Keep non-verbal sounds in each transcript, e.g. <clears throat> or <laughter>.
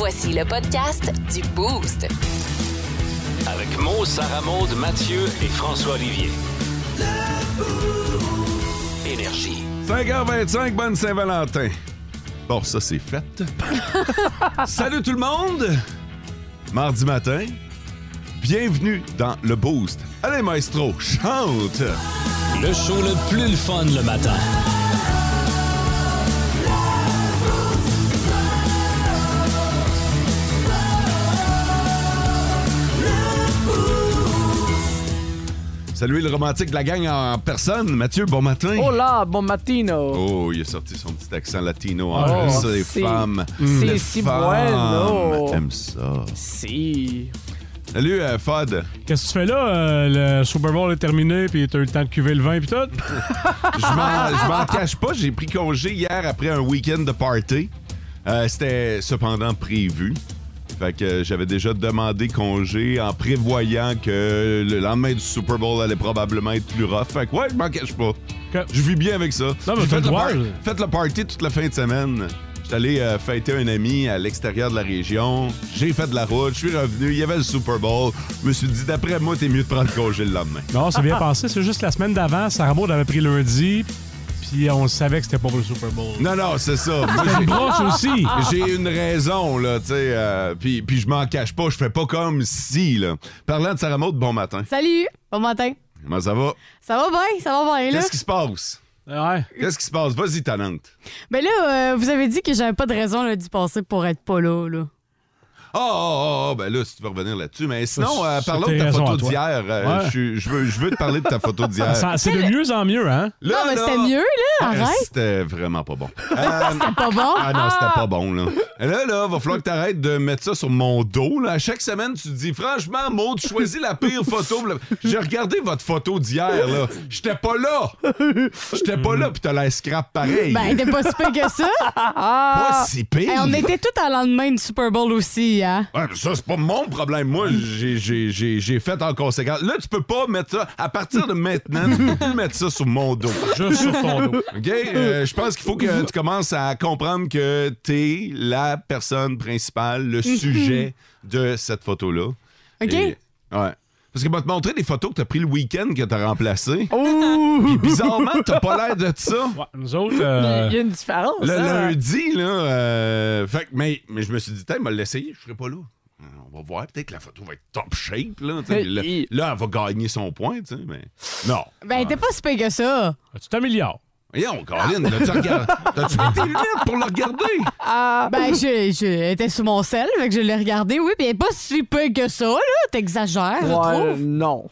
Voici le podcast du Boost. Avec Mo, Sarah Maud, Mathieu et François Olivier. Énergie. 5h25, bonne Saint-Valentin. Bon, ça, c'est fait. <laughs> Salut tout le monde! Mardi matin, bienvenue dans le Boost. Allez, maestro, chante! Le show le plus le fun le matin. Salut le romantique de la gang en personne. Mathieu, bon matin. Hola, bon matino. Oh, il a sorti son petit accent latino. Oh, en plus, les si. femmes. Si, les si bueno. aiment ça. Si. Salut, euh, Fod. Qu'est-ce que tu fais là? Euh, le Super Bowl est terminé, puis t'as eu le temps de cuver le vin, puis tout? <laughs> Je m'en je m'en cache pas, j'ai pris congé hier après un week-end de party. Euh, C'était cependant prévu. Fait que j'avais déjà demandé congé en prévoyant que le lendemain du Super Bowl allait probablement être plus rough. Fait que ouais, je m'en cache pas. Je vis bien avec ça. Non, mais J'ai t'as fait, le par- fait le party toute la fin de semaine. J'étais allé euh, fêter un ami à l'extérieur de la région. J'ai fait de la route, je suis revenu, il y avait le Super Bowl. Je me suis dit, d'après moi, t'es mieux de prendre congé le lendemain. Non, c'est bien <laughs> passé. C'est juste la semaine d'avant, Sarah Maud avait pris lundi, puis on savait que c'était pas pour le Super Bowl. Non, non, c'est ça. <laughs> Moi, j'ai- une broche aussi. J'ai une raison, là, tu sais. euh, puis, puis je m'en cache pas, je fais pas comme si, là. Parlant de Sarah Maud, bon matin. Salut, bon matin. Comment ça va? Ça va bien, ça va bien, là. Qu'est-ce qui se passe? Ouais. Qu'est-ce qui se passe? Vas-y, talente. Ben là, euh, vous avez dit que j'avais pas de raison là, d'y passer pour être pas là, là. Ah, ah, ben là, si tu veux revenir là-dessus. Mais sinon, euh, parlons de ta photo d'hier. Euh, Ouais. je veux, je veux te parler de ta photo <laughs> d'hier. C'est de mieux en mieux, hein? Là, non, mais c'était mieux, là, euh, arrête. C'était vraiment pas bon. Euh, <laughs> C'était pas bon? Ah non, c'était pas bon, là. Là, là, va falloir que t'arrêtes de mettre ça sur mon dos, là. À chaque semaine, tu te dis, franchement, Maud, tu choisis la pire photo. J'ai regardé votre photo d'hier, là. J'étais pas là. J'étais pas là, puis t'as l'air scrap pareil. Ben, t'es pas si pire que ça. pas si pire. Hey, on était tous à lendemain du Super Bowl aussi, hein. Ouais, mais ça, c'est pas mon problème. Moi, j'ai- j'ai j'ai- j'ai fait en conséquence. Là, tu peux pas mettre ça. À partir de maintenant, tu peux plus mettre ça sur mon dos. Juste sur ton dos. OK? Euh, je pense qu'il faut que tu commences à comprendre que t'es la personne principale, le sujet de cette photo-là. OK? Et- ouais. Parce que va te montrer des photos que t'as pris le week-end que t'as remplacé. Oh! <laughs> Puis bizarrement, t'as pas l'air de ça. Ouais, nous autres, euh, Il y a une différence. Le hein? lundi, là. euh, fait que- mais, mais je me suis dit, tiens, m'a l'essayer, je serai pas là. Euh, On va voir, peut-être que la photo va être top shape, là. Là, là, elle va gagner son point, tu sais, mais. Non. Ben, t'es pas si que ça. tu t'améliores. Voyons, Caroline, regard- t'as-tu mis tes lunettes pour le regarder? Ben, je, je était sur mon sel, fait que je l'ai regardé, oui, elle est pas si pire que ça, là. T'exagères, je trouve. non.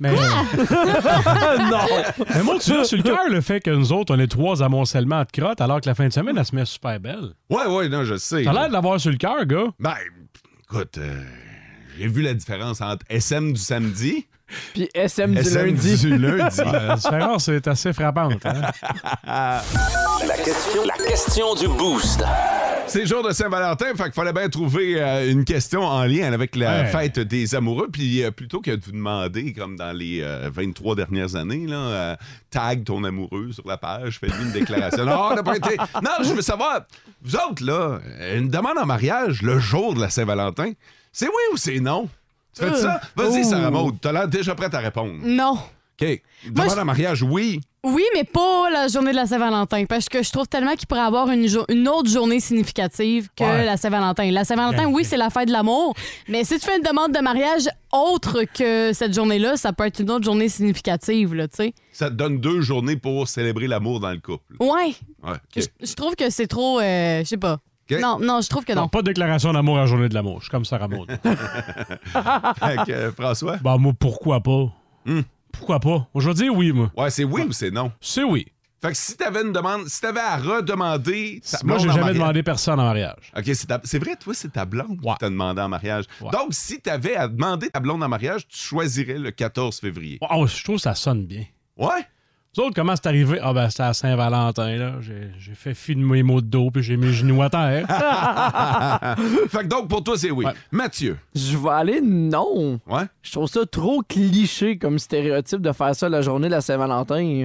Mais, <laughs> non. mais moi, tu as sur le cœur le fait que nous autres, on est trois amoncellements de crottes, alors que la fin de semaine, elle se met super belle. Ouais, ouais, non, je sais. T'as l'air de l'avoir sur le cœur, gars. Ben, écoute, euh, j'ai vu la différence entre SM du samedi Puis SM du SM lundi. du lundi. Ouais, la différence est assez frappante. Hein? La question, la question du boost. C'est le jour de Saint-Valentin, fait qu'il fallait bien trouver euh, une question en lien avec la Ouais. fête des amoureux. Puis euh, plutôt que de vous demander, comme dans les euh, 23 dernières années, là, euh, tag ton amoureux sur la page, fais-lui une déclaration. non, on n'a pas été. Non, je veux savoir, vous autres, là, une demande en mariage le jour de la Saint-Valentin, c'est oui ou c'est non? Tu fais ça? Vas-y, Oh. Sarah Maud, t'as l'air déjà prête à répondre. Non. OK. Demande je- en mariage, oui. Oui, mais pas la journée de la Saint-Valentin, parce que je trouve tellement qu'il pourrait avoir une, jo- une autre journée significative que Ouais. la Saint-Valentin. La Saint-Valentin, oui, c'est la fête de l'amour, mais si tu fais une demande de mariage autre que cette journée-là, ça peut être une autre journée significative, là, tu sais. Ça te donne deux journées pour célébrer l'amour dans le couple. Ouais, Ouais, OK. je, je trouve que c'est trop, euh, je sais pas. Non, non, je trouve que Non, non. pas de déclaration d'amour à la journée de l'amour. Je suis comme Sarah Maud. <laughs> Fait que, euh, François? bah, moi, pourquoi pas? Hmm. Pourquoi pas? Moi, je vais dire oui, moi. Ouais, c'est oui ou c'est non? C'est oui. Fait que si t'avais une demande, si t'avais à redemander ta Moi, j'ai jamais mariage- demandé personne en mariage. OK, c'est ta- c'est vrai, toi, c'est ta blonde Ouais. qui t'a demandé en mariage. Ouais. Donc, si t'avais à demander ta blonde en mariage, tu choisirais le 14 février. Oh, je trouve que ça sonne bien. Ouais? Vous autres, comment c'est arrivé? Ah, ben, c'était à Saint-Valentin, là. J'ai j'ai fait filmer mes mots de dos, puis j'ai mes genoux à terre. <laughs> fait que donc, pour toi, c'est oui. Ouais. Mathieu? Je vais aller non. Ouais? Je trouve ça trop cliché comme stéréotype de faire ça la journée de la Saint-Valentin.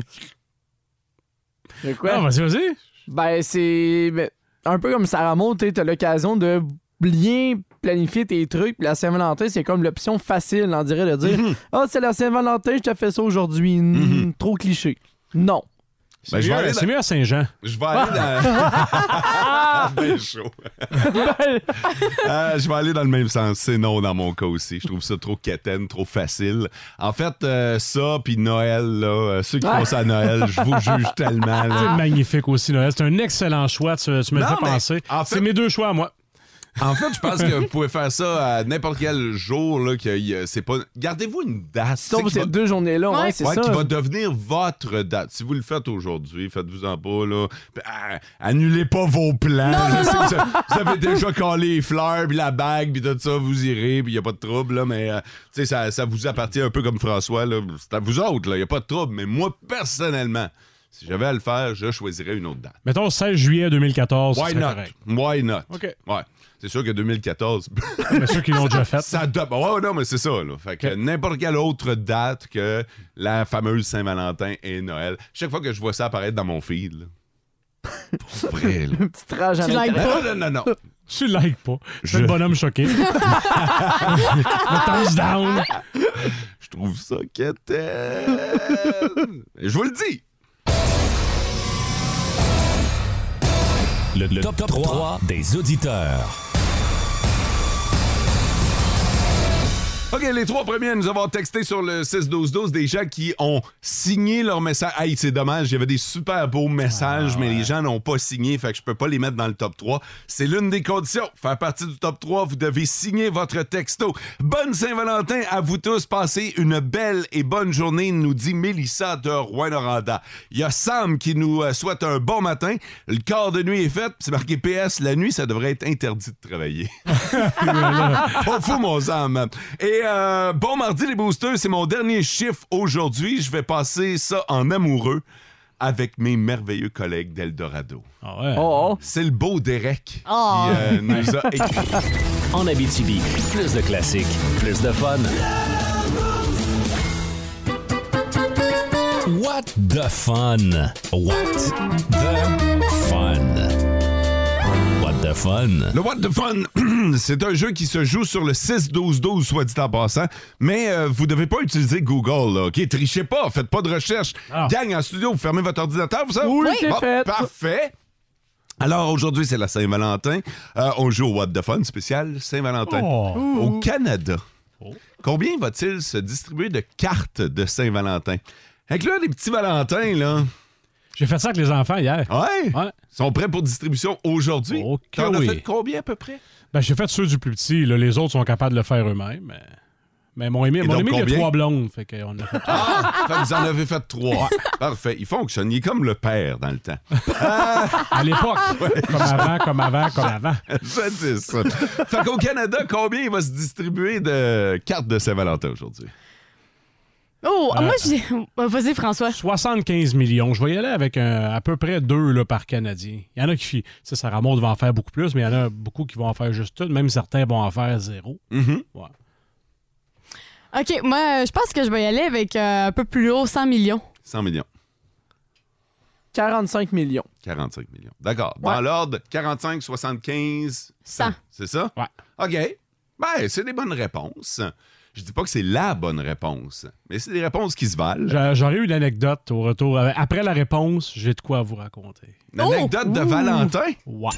De quoi? Ah, vas-y, vas-y. Ben, c'est ben, un peu comme Sarah Maud, tu as l'occasion de bien planifier tes trucs. Puis la Saint-Valentin, c'est comme l'option facile, on dirait, de dire Mhm. Ah, c'est la Saint-Valentin, je te fais ça aujourd'hui. Hmm, Mhm. Trop cliché. Non. C'est Ben, je vais mieux, aller c'est mieux à Saint-Jean. Je vais aller <laughs> dans. <laughs> ben chaud. Euh, je vais aller dans le même sens. C'est non dans mon cas aussi. Je trouve ça trop quétaine, trop facile. En fait, euh, ça, puis Noël, là, euh, ceux qui font ça à Noël, je vous juge tellement. là. C'est magnifique aussi, Noël. C'est un excellent choix. Tu, tu me le Non, fais mais penser. en fait- C'est mes deux choix, moi. En fait, je pense que vous pouvez faire ça à n'importe quel jour. Là, que c'est pas... Gardez-vous une date. Sauf ces va- deux journées-là, ouais, Ouais. c'est Ouais, ça. qui va devenir votre date. Si vous le faites aujourd'hui, faites-vous-en pas, là. Ah, annulez pas vos plans. Je sais que vous, avez déjà collé les fleurs, puis la bague, puis tout ça, vous irez, puis il a pas de trouble, là. Mais, euh, tu sais, ça, ça vous appartient un peu comme François, là. C'est à vous autres, là. Il a pas de trouble. Mais moi, personnellement, si j'avais à le faire, je choisirais une autre date. Mettons 16 juillet 2014. ce Why not? correct. Why not? OK. Ouais. C'est sûr que 2014, <laughs> Mais ceux qui l'ont déjà fait. ça doit. Ouais, non, mais c'est ça, là. Fait que n'importe quelle autre date que la fameuse Saint-Valentin et Noël. Chaque fois que je vois ça apparaître dans mon feed, là. Pour vrai, <laughs> là. Un petit rage à Tu likes l'intérieur. Non, non, non, non. <laughs> Je like pas. Je suis le bonhomme choqué. le thumbs down. Je trouve ça quétaine. Je vous le dis. Le, le top, 3 des auditeurs. OK, les trois premiers à nous avoir texté sur le 6-12-12 des gens qui ont signé leur message. Hey, c'est dommage, il y avait des super beaux messages, mais les gens n'ont pas signé, fait que je peux pas les mettre dans le top 3. C'est l'une des conditions. Faire partie du top 3, vous devez signer votre texto. Bonne Saint-Valentin à vous tous. Passez une belle et bonne journée, nous dit Mélissa de Rouen-Noranda. Il y a Sam qui nous euh, souhaite un bon matin. Le quart de nuit est fait, c'est marqué PS. La nuit, ça devrait être interdit de travailler. <laughs> Pas fou, mon Sam. Et euh, bon mardi, les boosters, c'est mon dernier chiffre aujourd'hui. Je vais passer ça en amoureux avec mes merveilleux collègues d'Eldorado. Ah ouais. Oh, oh. C'est le beau Derek Oh. qui euh, nous a écrit. En Abitibi, plus de classiques, plus de fun. What the fun? What the fun? What the fun? Le What the Fun, <clears throat> c'est un jeu qui se joue sur le 6-12-12, soit dit en passant, mais euh, vous devez pas utiliser Google, là, OK? Trichez pas, faites pas de recherche. Ah. Gang en studio, vous fermez votre ordinateur, vous savez? Oui, c'est fait. Parfait. Alors, aujourd'hui, c'est la Saint-Valentin. Euh, on joue au What the Fun spécial Saint-Valentin. Oh. Au Canada, Oh. combien va-t-il se distribuer de cartes de Saint-Valentin? Fait que là, les petits Valentins, là, J'ai fait ça avec les enfants hier. ouais, Ouais. sont prêts pour distribution aujourd'hui? Oh que T'en as oui. fait combien à peu près? Ben, j'ai fait ceux du plus petit. là. Les autres sont capables de le faire eux-mêmes. Mais, mais mon Émile, mon donc, Émile, il y a trois blondes. Fait qu'on a fait Ah! fait que vous en avez fait trois. Parfait. Il fonctionne. Il est comme le père dans le temps. <laughs> à l'époque. <laughs> Comme avant, comme avant, comme avant. Dis ça. Fait qu'au Canada, combien il va se distribuer de cartes de Saint-Valentin aujourd'hui? Oh, Euh, moi, j'ai. Ouais, <laughs> Vas-y, François. 75 millions. Je vais y aller avec un- à peu près deux là, par Canadien. Il y en a qui. Tu sais, Sarah Maud va en faire beaucoup plus, mais il y en a beaucoup qui vont en faire juste une. Même certains vont en faire zéro. Mhm. Ouais. OK, moi, euh, je pense que je vais y aller avec euh, un peu plus haut, 100 millions. 100 millions. 45 millions. 45 millions. D'accord. Dans Ouais. l'ordre, 45, 75. 100. C'est ça? Ouais. OK. Ben, c'est des bonnes réponses. Je dis pas que c'est la bonne réponse, mais c'est des réponses qui se valent. J'a- J'aurais eu une anecdote au retour. Après la réponse, j'ai de quoi vous raconter. Une anecdote de Oh! Ouh. Valentin? Ouais.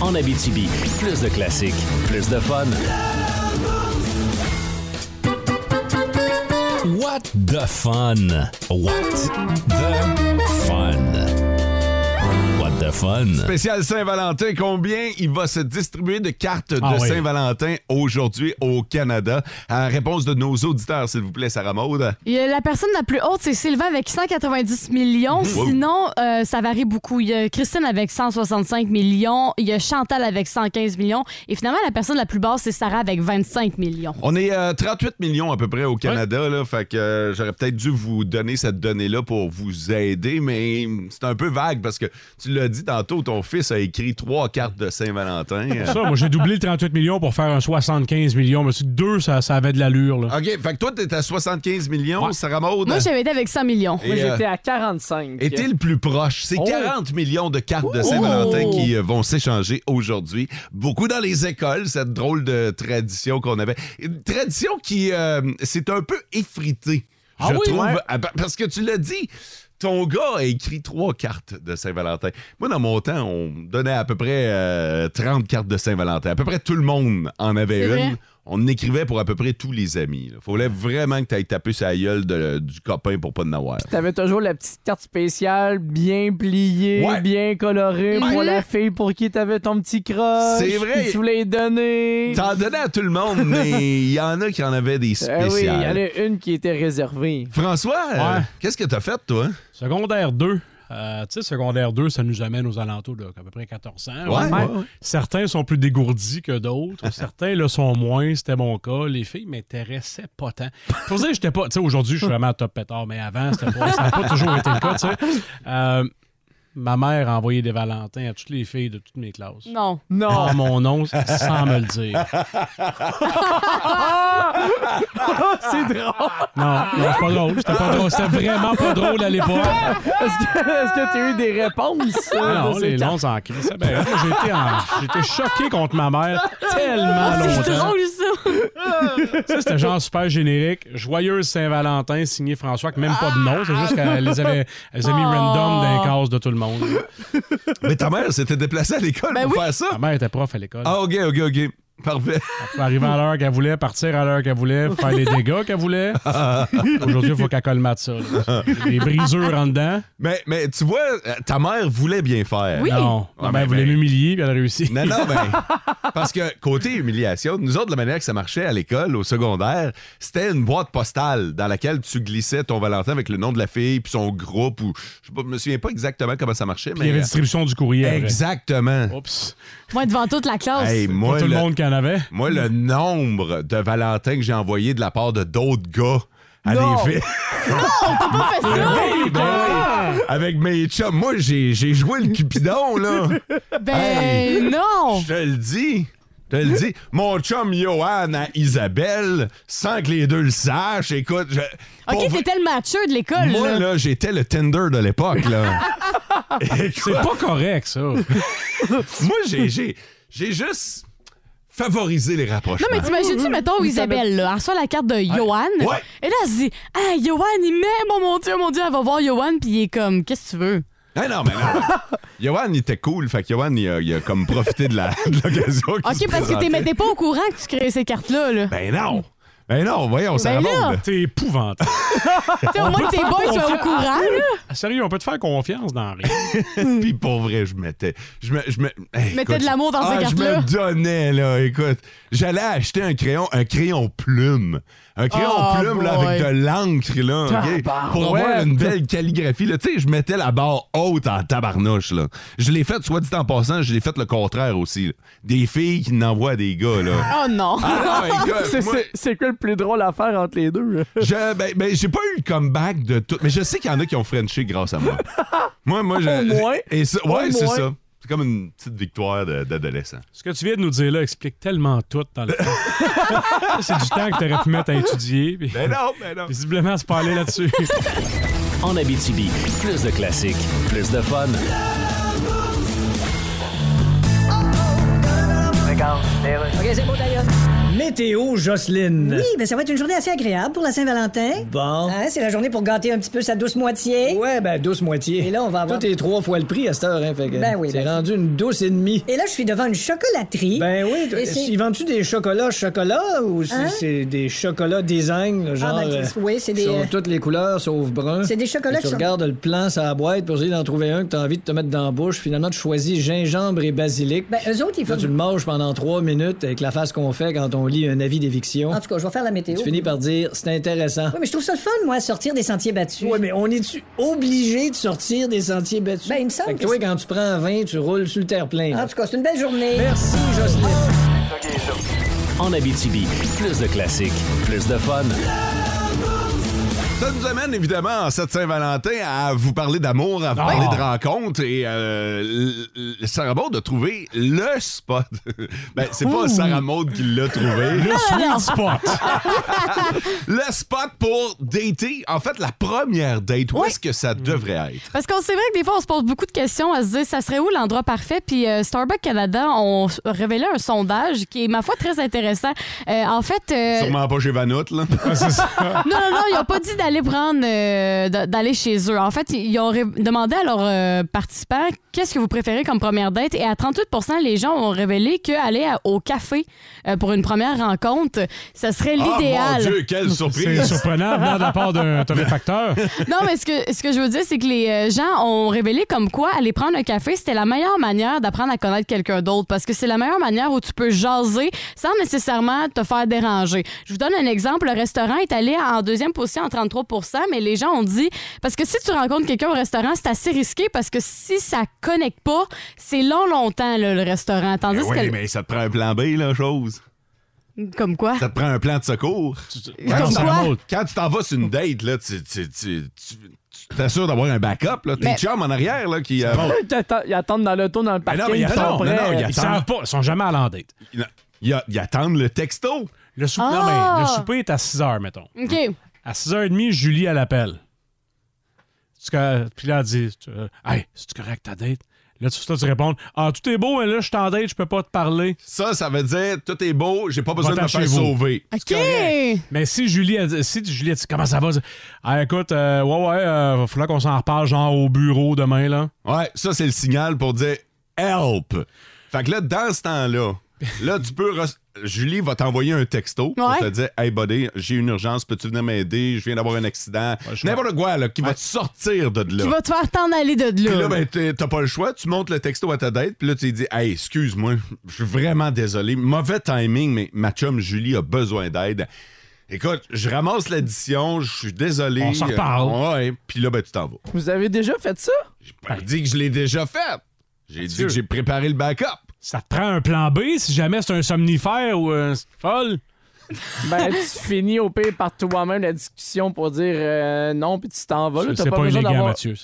En Abitibi, plus de classiques, plus de fun. What the fun? What the fun? Fun? Spécial Saint-Valentin, combien il va se distribuer de cartes de Ah oui. Saint-Valentin aujourd'hui au Canada? À réponse de nos auditeurs, s'il vous plaît, Sarah Maud. Il y a la personne la plus haute, c'est Sylvain avec 190 millions. Wow. Sinon, euh, ça varie beaucoup. Il y a Christine avec 165 millions. Il y a Chantal avec 115 millions. Et finalement, la personne la plus basse, c'est Sarah avec 25 millions. On est euh, 38 millions à peu près au Canada, là, fait que euh, j'aurais peut-être dû vous donner cette donnée-là pour vous aider, mais c'est un peu vague parce que tu l'as dit dit tantôt, ton fils a écrit trois cartes de Saint-Valentin. Ça, moi, j'ai doublé le 38 millions pour faire un 75 millions. Mais c'est que deux, ça, ça avait de l'allure. Là. OK, fait que toi, t'es à 75 millions, Ouais. Sarah Maud? Moi, j'avais été avec 100 millions. Et, Moi, euh, j'étais à 45. Et t'es le plus proche? C'est Oh. 40 millions de cartes de Saint-Valentin qui euh, vont s'échanger aujourd'hui. Beaucoup dans les écoles, cette drôle de tradition qu'on avait. Une tradition qui euh, s'est un peu effritée, Ah je oui, trouve. ouais. Ah, pa- Parce que tu l'as dit, ton gars a écrit trois cartes de Saint-Valentin. Moi, dans mon temps, on donnait à peu près euh, 30 cartes de Saint-Valentin. À peu près tout le monde en avait une. vrai? On écrivait pour à peu près tous les amis. Il fallait vraiment que tu ailles taper sa gueule de- du copain pour pas en avoir. T'avais toujours la petite carte spéciale bien pliée, Ouais. bien colorée pour la fille pour qui t'avais ton petit croche. C'est vrai. Tu voulais y donner. T'en donnais à tout le monde, mais <laughs> il y en a qui en avaient des Eh spéciales. oui, il y en a une qui était réservée. François, euh, Ouais. qu'est-ce que t'as fait, toi? Secondaire 2. Euh, tu sais, secondaire 2, ça nous amène aux alentours de à peu près 14 ans. Ouais, Ouais. ouais. Certains sont plus dégourdis que d'autres. <laughs> Certains le sont moins. C'était mon cas. Les filles m'intéressaient pas tant. Faut dire, j'étais pas. Tu sais, aujourd'hui, je suis vraiment top pétard, mais avant, c'était pas, ça n'a pas toujours été le cas, tu sais. Euh, ma mère a envoyé des Valentins à toutes les filles de toutes mes classes. Non. Non. Par mon nom, sans me le dire. <laughs> c'est drôle. Non, non, c'est pas drôle. C'était pas drôle. C'était vraiment pas drôle à l'époque. Est-ce que est-ce que t'as eu des réponses? Ah non, les longs en crise. Ben, été choqué contre ma mère tellement C'est longtemps. drôle, ça. Ça, c'était genre super générique. Joyeuse Saint-Valentin, signé François, qui même pas de nom. C'est juste qu'elle les avait, elle les a mis Oh. random dans les cases de tout le monde. Mais ta mère s'était déplacée à l'école Ben pour oui. faire ça? Ma mère était prof à l'école. Ah, OK, OK, OK. Parfait. Elle pouvait arriver à l'heure qu'elle voulait, partir à l'heure qu'elle voulait, faire les dégâts qu'elle voulait. <laughs> Aujourd'hui, il faut qu'elle colmate ça. là. Des brisures en dedans. Mais, mais tu vois, euh, ta mère voulait bien faire. Oui. Non, Ouais, ma ben, voulait ben. m'humilier, puis elle a réussi. Non, non, mais. <laughs> Parce que côté humiliation, nous autres, la manière que ça marchait à l'école, au secondaire, c'était une boîte postale dans laquelle tu glissais ton Valentin avec le nom de la fille puis son groupe ou. Je sais pas, je me souviens pas exactement comment ça marchait, Puis il y avait distribution du courrier. après. Exactement. Oups. Moi, devant toute la classe. Hey, Pas moi, tout le le- monde qui en avait? Moi, le nombre de Valentins que j'ai envoyé de la part de d'autres gars à Non. des filles. Pas fait <laughs> ça? Oui, ben oui. Avec mes chums. Moi, j'ai j'ai joué le Cupidon, là. <laughs> Ben non. Je te le dis. Je te le dis. Mon chum Johan à Isabelle, sans que les deux le sachent. Écoute, je- pour OK, vrai- t'étais le matcheux de l'école. moi, là. là, j'étais le Tinder de l'époque, là. <laughs> C'est pas correct, ça. moi, j'ai- j'ai j'ai juste favorisé les rapprochements. Non, mais t'imagines-tu, mettons, Isabelle, là, elle reçoit la carte de Johan. Ouais. Et là, elle se dit, ah, Johan, il m'aime, oh mon Dieu, mon Dieu, elle va voir Johan, puis il est comme, qu'est-ce que tu veux? Non, non, mais non. <laughs> Johan, il était cool. Fait que Johan, il a, il a comme profité de la- <laughs> de l'occasion. OK, parce que t'es pas au courant que tu crées ces cartes-là, là. Ben non. Ben non, voyons, ça Ben remonte. T'es épouvantable. <laughs> Au moins que tes boys soient au courant, là. Sérieux, on peut te faire confiance dans rien. <laughs> Puis pour vrai, je mettais. Je me, je me, hey, Mettais écoute, de l'amour dans ces ah, cartes-là. Je me donnais, là. Écoute, j'allais acheter un crayon, un crayon plume. Un crayon Oh, plume, là, avec de l'encre, là. OK? Pour avoir une belle calligraphie, là. Tu sais, je mettais la barre haute en tabarnouche, là. Je l'ai fait, soit dit en passant, je l'ai fait le contraire aussi. là. Des filles qui n'envoient des gars, là. <laughs> Oh non. Ah non, <laughs> C'est- moi- quoi le plus drôle à faire entre les deux? <laughs> Je, ben, ben, j'ai pas eu le comeback de tout. Mais je sais qu'il y en a qui ont Frenché grâce à moi. moi, moi, je. Au moins. Et ça, ouais, c'est ça. C'est comme une petite victoire d'adolescent. Ce que tu viens de nous dire là explique tellement tout dans le fond. <laughs> c'est du temps que tu aurais pu mettre à étudier. Puis, Ben non, ben non. visiblement, c'est pas aller là-dessus. <laughs> En Abitibi, plus de classiques, plus de fun. OK, c'est beau, d'ailleurs. Météo Jocelyne. Oui, ben ça va être une journée assez agréable pour la Saint-Valentin. Bon. Hein, c'est la journée pour gâter un petit peu sa douce moitié. Ouais, ben douce moitié. Et là, on va avoir- Tout est trois fois le prix à cette heure, hein, fait que Ben oui, C'est ben- rendu une douce et demie. Et là, je suis devant une chocolaterie. Ben oui, ils vendent-tu des chocolats chocolat ou c'est Hein? c'est des chocolats design, là, genre ben, euh, oui, c'est des, sont euh, toutes les couleurs sauf brun. C'est des chocolats Et Tu sont- regardes le plan sur la boîte pour essayer d'en trouver un que t'as envie de te mettre dans la bouche. Finalement, tu choisis gingembre et basilic. Ben, eux autres, ils Là, font. tu le manges pendant trois minutes avec la face qu'on fait quand on lit un avis d'éviction. En tout cas, je vais faire la météo. Tu finis par dire c'est intéressant. Oui, mais je trouve ça le fun, moi, sortir des sentiers battus. Ouais, mais on est-tu obligé de sortir des sentiers battus? Ben, il me semble Fait que que toi, quand tu prends un vin, tu roules sur le terre-plein. là. En tout cas, c'est une belle journée. Merci, Jocelyne. En Abitibi, plus de classiques, plus de fun. Ça nous amène évidemment en cette Saint-Valentin à vous parler d'amour, à vous parler de rencontres et euh, Sarah Maud a trouvé le spot. <laughs> ben, c'est pas Sarah Maud qui l'a trouvé. Le sweet spot. <laughs> le spot pour dater. En fait, la première date, où Oui. est-ce que ça devrait être? Parce qu'on c'est vrai que des fois, on se pose beaucoup de questions à se dire ça serait où l'endroit parfait? Puis euh, Starbucks Canada ont révélé un sondage qui est, ma foi, très intéressant. Euh, en fait. euh, Sûrement pas chez Vanout, là. Ça. <laughs> non, non, non, ils n'ont pas dit d'aller prendre, euh, d'aller chez eux. En fait, ils ont demandé à leurs euh, participants qu'est-ce que vous préférez comme première date? Et à 38% les gens ont révélé qu'aller au café euh, pour une première rencontre, ça serait Oh mon l'idéal. Dieu, quelle C'est surprise! <laughs> surprenant venant de la part d'un <laughs> torréfacteur. non, mais ce que, ce que je veux dire, c'est que les gens ont révélé comme quoi aller prendre un café, c'était la meilleure manière d'apprendre à connaître quelqu'un d'autre parce que c'est la meilleure manière où tu peux jaser sans nécessairement te faire déranger. Je vous donne un exemple. Le restaurant est allé en deuxième position en 33 mais les gens ont dit parce que si tu rencontres quelqu'un au restaurant, c'est assez risqué parce que si ça connecte pas, c'est long, longtemps, là, le restaurant. Tandis Ben oui, que. mais ça te prend un plan B, la chose. Comme quoi? Ça te prend un plan de secours. Comme quoi? Quand tu t'en vas sur une date, là, tu, tu, tu, tu- tu t'assures d'avoir un backup. Là. Tes Mais- chums en arrière là, qui. euh, Ils attendent- Ils attendent dans l'auto, dans le Mais non, parking. mais il y a- ils sont non, prêts. non, Ils savent pas, ils sont jamais à l'endate. ils, ils- ils attendent le texto. Le, souper, Ah! non, mais le souper est à 6 h, mettons. OK. À 6h30, Julie, elle appelle. Puis là, elle dit euh, Hey, c'est correct ta date? Là, tu, toi, tu réponds Ah, tout est beau, mais là, je suis en date, je peux pas te parler. Ça, ça veut dire tout est beau, j'ai pas besoin de me faire vous. sauver. OK. Mais si Julie a dit, si Julie a dit comment ça va, elle ah, écoute, euh, ouais, ouais, euh, va falloir qu'on s'en reparle, genre au bureau demain, là. Ouais, ça, c'est le signal pour dire help. Fait que là, dans ce temps-là, là, tu peux. Julie va t'envoyer un texto pour Ouais. te dire Hey, buddy, j'ai une urgence, peux-tu venir m'aider? Je viens d'avoir un accident. je N'importe quoi, là, qui va te sortir de là. Qui va te faire t'en aller de Puis là, là. ben, t'as pas le choix. Tu montes le texto à ta date, puis là, tu lui dis Hey, excuse-moi, je suis vraiment désolé. Mauvais timing, mais ma chum Julie a besoin d'aide. Écoute, je ramasse l'addition, je suis désolé. On s'en reparle. Euh, Ouais, puis là, ben, tu t'en vas. Vous avez déjà fait ça? J'ai pas dit que je l'ai déjà fait. J'ai dit que j'ai préparé le backup. Ça te prend un plan B si jamais c'est un somnifère ou un folle? Ben, tu finis au pire par toi-même la discussion pour dire euh, non, puis tu t'en vas. C'est pas, besoin élégant, d'avoir- Mathieu.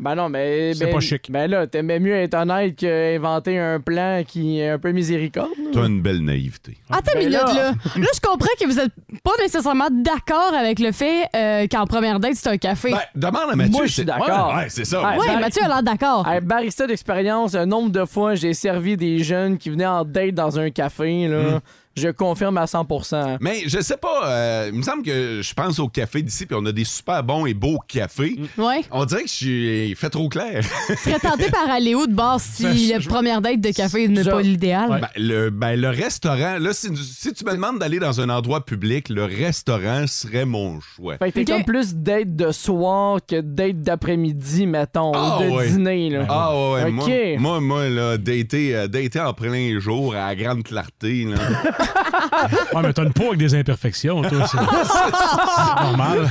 Ben non, mais. C'est ben- pas chic. Ben là, t'aimais mieux être honnête qu'inventer un plan qui est un peu miséricorde. T'as une belle naïveté. Attends une Ben minute, là. là. Là, je comprends que vous êtes pas nécessairement d'accord avec le fait euh, qu'en première date, c'est un café. Ben, demande à Mathieu. Moi, je suis c'est- d'accord. Ouais, ouais, c'est ça. Ouais. oui, Mathieu a l'air d'accord. Hey, barista d'expérience, un nombre de fois, j'ai servi des jeunes qui venaient en date dans un café. Là. Hmm. Je confirme à 100% Mais je sais pas, euh, il me semble que je pense au café d'ici, puis on a des super bons et beaux cafés. Ouais. On dirait que je suis fait trop clair. Tu serais tenté par aller où de base si <laughs> la première date de café n'est pas l'idéal? Ben, le, ben, le restaurant, là, si, si tu me demandes d'aller dans un endroit public, le restaurant serait mon choix. Fait que t'es Ok. comme plus date de soir que date d'après-midi, mettons, Ah, ou de ouais. dîner. Là. Ah ouais, Ok. moi, moi, moi, là, dater, euh, dater en plein jour à la grande clarté, là. <laughs> <laughs> Ouais, mais t'as une peau avec des imperfections, toi. C'est <laughs> c'est normal.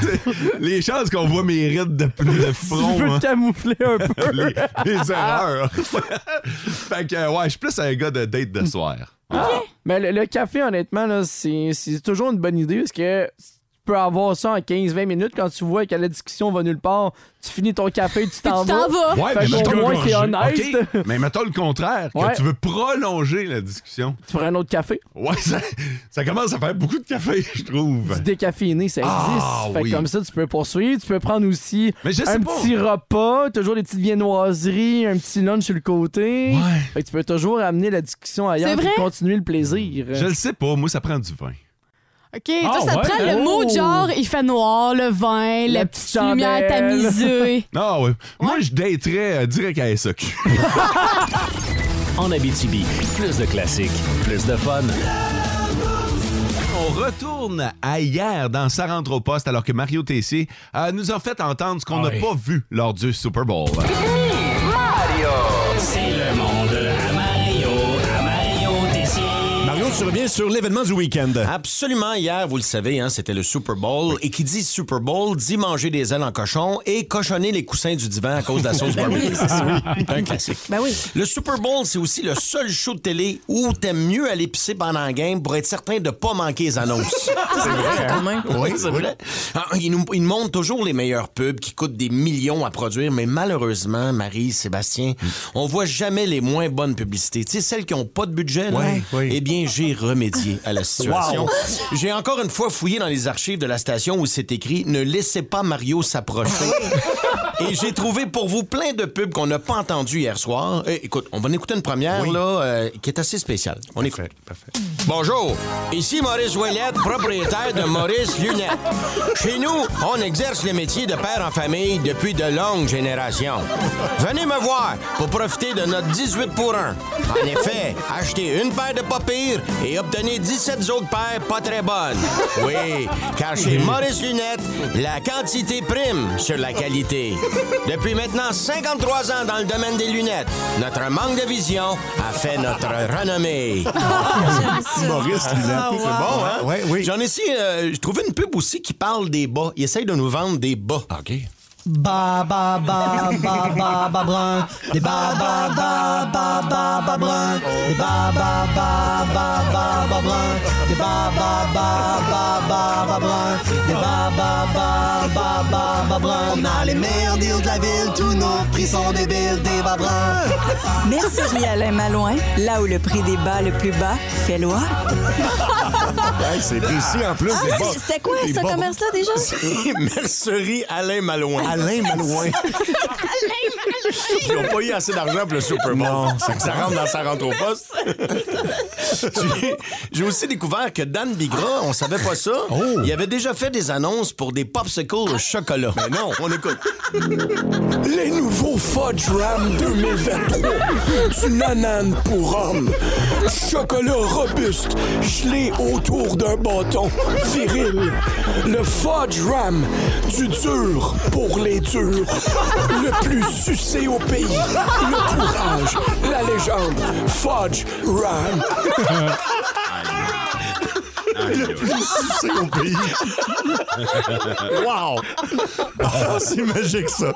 les chances qu'on voit mes rides de, de <laughs> Tu front, veux hein, te camoufler un peu. les, les erreurs. fait que, ouais, je suis plus un gars de date de soir. Mais le, le café, honnêtement, là, c'est c'est toujours une bonne idée parce que tu peux avoir ça en 15-20 minutes quand tu vois que la discussion va nulle part. Tu finis ton café, tu t'en <laughs> tu t'en vas. Ouais, Fait mais mettons, moins, c'est honnête. OK, mais mettons le contraire, que Ouais. tu veux prolonger la discussion. Tu prends un autre café. Ouais, ça, ça commence à faire beaucoup de café, je trouve. Du décaféiné, ça existe. Ah, fait que oui. comme ça, tu peux poursuivre. Tu peux prendre aussi Mais je sais un pas. petit repas, toujours des petites viennoiseries, un petit lunch sur le côté. Ouais. Fait que tu peux toujours amener la discussion ailleurs C'est et continuer le plaisir. Je le sais pas, moi, ça prend du vin. OK, toi, ça ouais? te prend le Oh! mot genre, il fait noir, le vin, la, La petite petite lumière chandelle. tamisée. <laughs> Ah ouais. Moi, je daterais euh, direct à SAQ. <laughs> En Abitibi, plus de classiques, plus de fun. On retourne à hier dans Sa rentre au poste alors que Mario Tessier euh, nous a fait entendre ce qu'on Ah n'a oui. pas vu lors du Super Bowl. C'est le Mario, à Mario tu reviens sur l'événement du week-end. Absolument, hier, vous le savez, hein, c'était le Super Bowl. Et qui dit Super Bowl dit manger des ailes en cochon et cochonner les coussins du divan à cause de la sauce <laughs> Ben barbecue. oui, c'est ça. Un classique. Ben oui. Le Super Bowl, c'est aussi le seul show de télé où t'aimes mieux aller pisser pendant la game pour être certain de pas manquer les annonces. <laughs> c'est vrai, quand même. Oui, c'est vrai. Ah, ils, nous, ils nous montrent toujours les meilleurs pubs qui coûtent des millions à produire, mais malheureusement, Marie, Sébastien, on voit jamais les moins bonnes publicités. Tu sais, celles qui ont pas de budget, là. Ouais, oui. Eh bien, j'ai remédié à la situation. Wow. <laughs> J'ai encore une fois fouillé dans les archives de la station où c'est écrit Ne laissez pas Mario s'approcher. Et j'ai trouvé pour vous plein de pubs qu'on n'a pas entendues hier soir. Eh, écoute, on va en écouter une première là, euh, qui est assez spéciale. On écoute. Bonjour, ici Maurice Ouellette, propriétaire de Maurice Lunettes. Chez nous, on exerce le métier de père en famille depuis de longues générations. Venez me voir pour profiter de notre 18 pour 1. En effet, achetez une paire de pas pires et obtenez 17 autres paires pas très bonnes. Oui, car chez Maurice Lunettes, la quantité prime sur la qualité. Depuis maintenant 53 ans dans le domaine des lunettes, notre manque de vision a fait notre renommée. <laughs> Maurice Lunette. C'est bon, hein? Ouais, oui. J'en ai ici, euh, j'ai trouvé une pub aussi qui parle des bas. Il essaye de nous vendre des bas. OK. Ba ba ba ba ba ba brun. Des ba ba ba ba ba ba brun. Des ba ba ba ba ba ba brun. Des ba ba ba ba ba ba brun. Des ba ba ba ba ba ba brun. On a les meilleurs deals de la ville. Tous nos prix sont débiles. Des bas bruns. Mercerie Alain Malouin, là où le prix des bas le plus bas fait loi. <laughs> Hey, c'est précis en plus. Ah, c'était quoi ce commerce-là déjà? <laughs> Mercerie Alain Malouin. Alain Malouin. <laughs> Ils n'ont pas eu assez d'argent pour le Super Bowl. Non, ça, ça rentre dans sa rentre au poste. J'ai- aussi découvert que Dan Bigra, on savait pas ça, il avait déjà fait des annonces pour des popsicles au chocolat. Mais non, on écoute. Les nouveaux Fudge Ram 2023 du nanan pour hommes. Chocolat robuste, gelé d'un bâton viril. Le Fudge Ram, du dur pour les durs. Le plus sucé au pays. Le courage, la légende. Fudge Ram. Le plus sucé au pays. <laughs> wow! Ah, c'est magique, ça.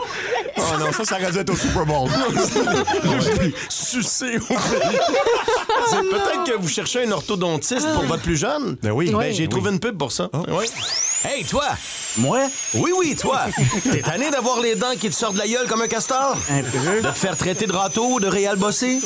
Oh non, ça, ça aurait dû être au Super Bowl. <laughs> Le plus sucé au pays. Peut-être que vous cherchez un orthodontiste pour votre plus jeune. Ben oui. Ben, j'ai Oui. trouvé une pub pour ça. Oui. Hey, toi! Moi? Oui, oui, toi! <laughs> T'es tanné d'avoir les dents qui te sortent de la gueule comme un castor? Un peu. De te faire traiter de râteau ou de réal bossé?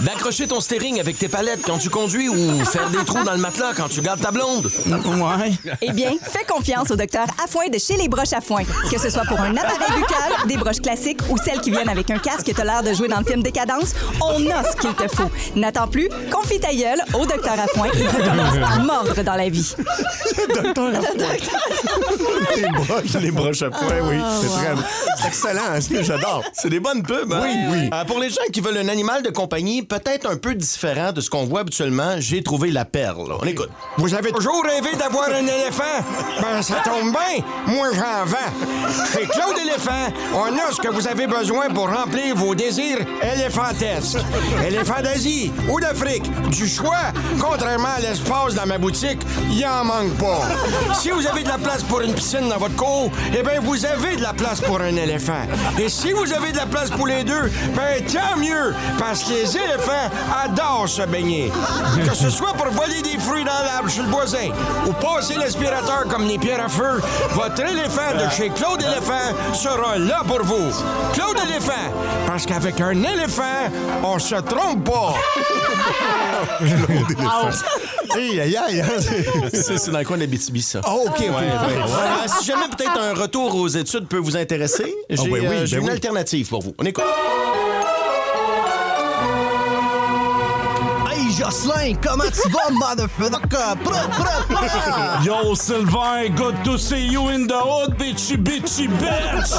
D'accrocher ton steering avec tes palettes quand tu conduis ou faire des trous dans le matelas quand tu gardes ta blonde? Ouais. Eh bien, fais confiance au docteur Afouin de chez les broches à foin. Que ce soit pour un appareil buccal, des broches classiques ou celles qui viennent avec un casque et t'as l'air de jouer dans le film Décadence, on a ce qu'il te faut. N'attends plus, confie ta gueule au docteur Afouin et recommence à mordre dans la vie. Les <laughs> broches, les broches à poing, oui. C'est très... C'est excellent, hein, j'adore. C'est des bonnes pubs, hein? Oui, oui. Euh, pour les gens qui veulent un animal de compagnie peut-être un peu différent de ce qu'on voit habituellement, j'ai trouvé la perle. On écoute. Vous avez toujours rêvé d'avoir un éléphant? Ben, ça tombe bien. Moi, j'en vends. Chez Claude Éléphant, on a ce que vous avez besoin pour remplir vos désirs éléphantesques. Éléphant d'Asie ou d'Afrique, du choix. Contrairement à l'espace dans ma boutique, il en manque pas. Si vous avez de la place pour une piscine dans votre cour, eh bien, vous avez de la place pour un éléphant. Et si vous avez de la place pour les deux, ben, tant mieux, parce que les éléphants adorent se baigner. Que ce soit pour voler des fruits dans l'arbre chez le voisin ou passer l'aspirateur comme les pierres à feu, votre éléphant de chez Claude Éléphant sera là pour vous. Claude Éléphant, parce qu'avec un éléphant, on se trompe pas. Claude Éléphant. Aïe, aïe, aïe. hein. C'est dans le coin de l'Abitibi, ça. Ah, OK, OK. Euh, si jamais peut-être un retour aux études peut vous intéresser, j'ai ben oui, euh, ben une oui. alternative pour vous. On écoute. Jocelyn, comment tu vas, motherfucker? Bra, bra, bra. Yo, Sylvain, good to see you in the hood, bitchy, bitchy, bitch!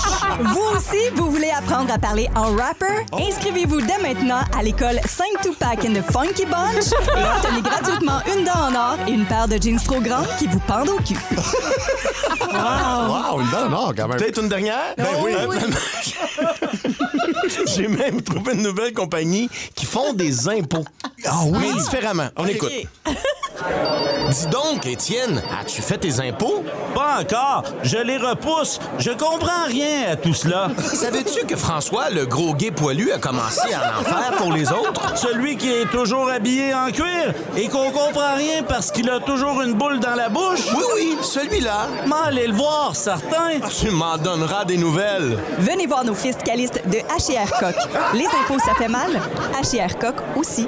Vous aussi, vous voulez apprendre à parler en rapper? Inscrivez-vous dès maintenant à l'école 5 Tupac and the Funky Bunch et obtenez gratuitement une dent en or et une paire de jeans trop grandes qui vous pendent au cul. Wow, une dent en or, quand même. Peut-être une dernière? Ben oui. <laughs> J'ai même trouvé une nouvelle compagnie qui font des impôts. Ah oui? Différemment. On écoute. Dis donc, Étienne, as-tu fait tes impôts? Pas encore. Je les repousse. Je comprends rien à tout cela. Savais-tu que François, le gros gay poilu, a commencé à en faire pour les autres? Celui qui est toujours habillé en cuir et qu'on comprend rien parce qu'il a toujours une boule dans la bouche? Oui, oui, celui-là. M'en aller le voir, certain. Tu m'en donneras des nouvelles. Venez voir nos fiscalistes de H&R Coq. Les impôts, ça fait mal. H&R Coq aussi.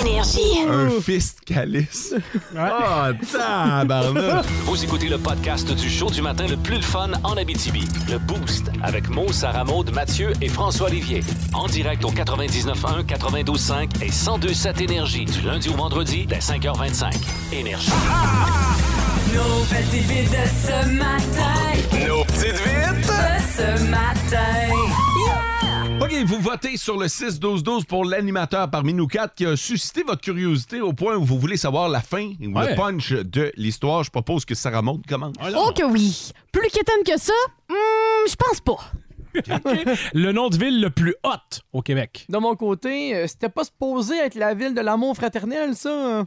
Énergie. Un fist calice. Ah, tabarnak. Vous écoutez le podcast du show du matin le plus le fun en Abitibi. Le Boost avec Mo, Sarah Maud, Mathieu et François Olivier. En direct au 99.1, 92.5 et 102.7 Énergie du lundi au vendredi dès 5h25. Énergie. Nos petites vites de ce matin. Nos petites vites. De ce matin. OK, vous votez sur le 6-12-12 pour l'animateur parmi nous quatre qui a suscité votre curiosité au point où vous voulez savoir la fin ou Ouais. le punch de l'histoire? Je propose que Sarah Maud commence. Oh que oui. Plus quétaine que ça, hmm, je pense pas. <laughs> Le nom de ville le plus hot au Québec. De mon côté, euh, c'était pas supposé être la ville de l'amour fraternel, ça.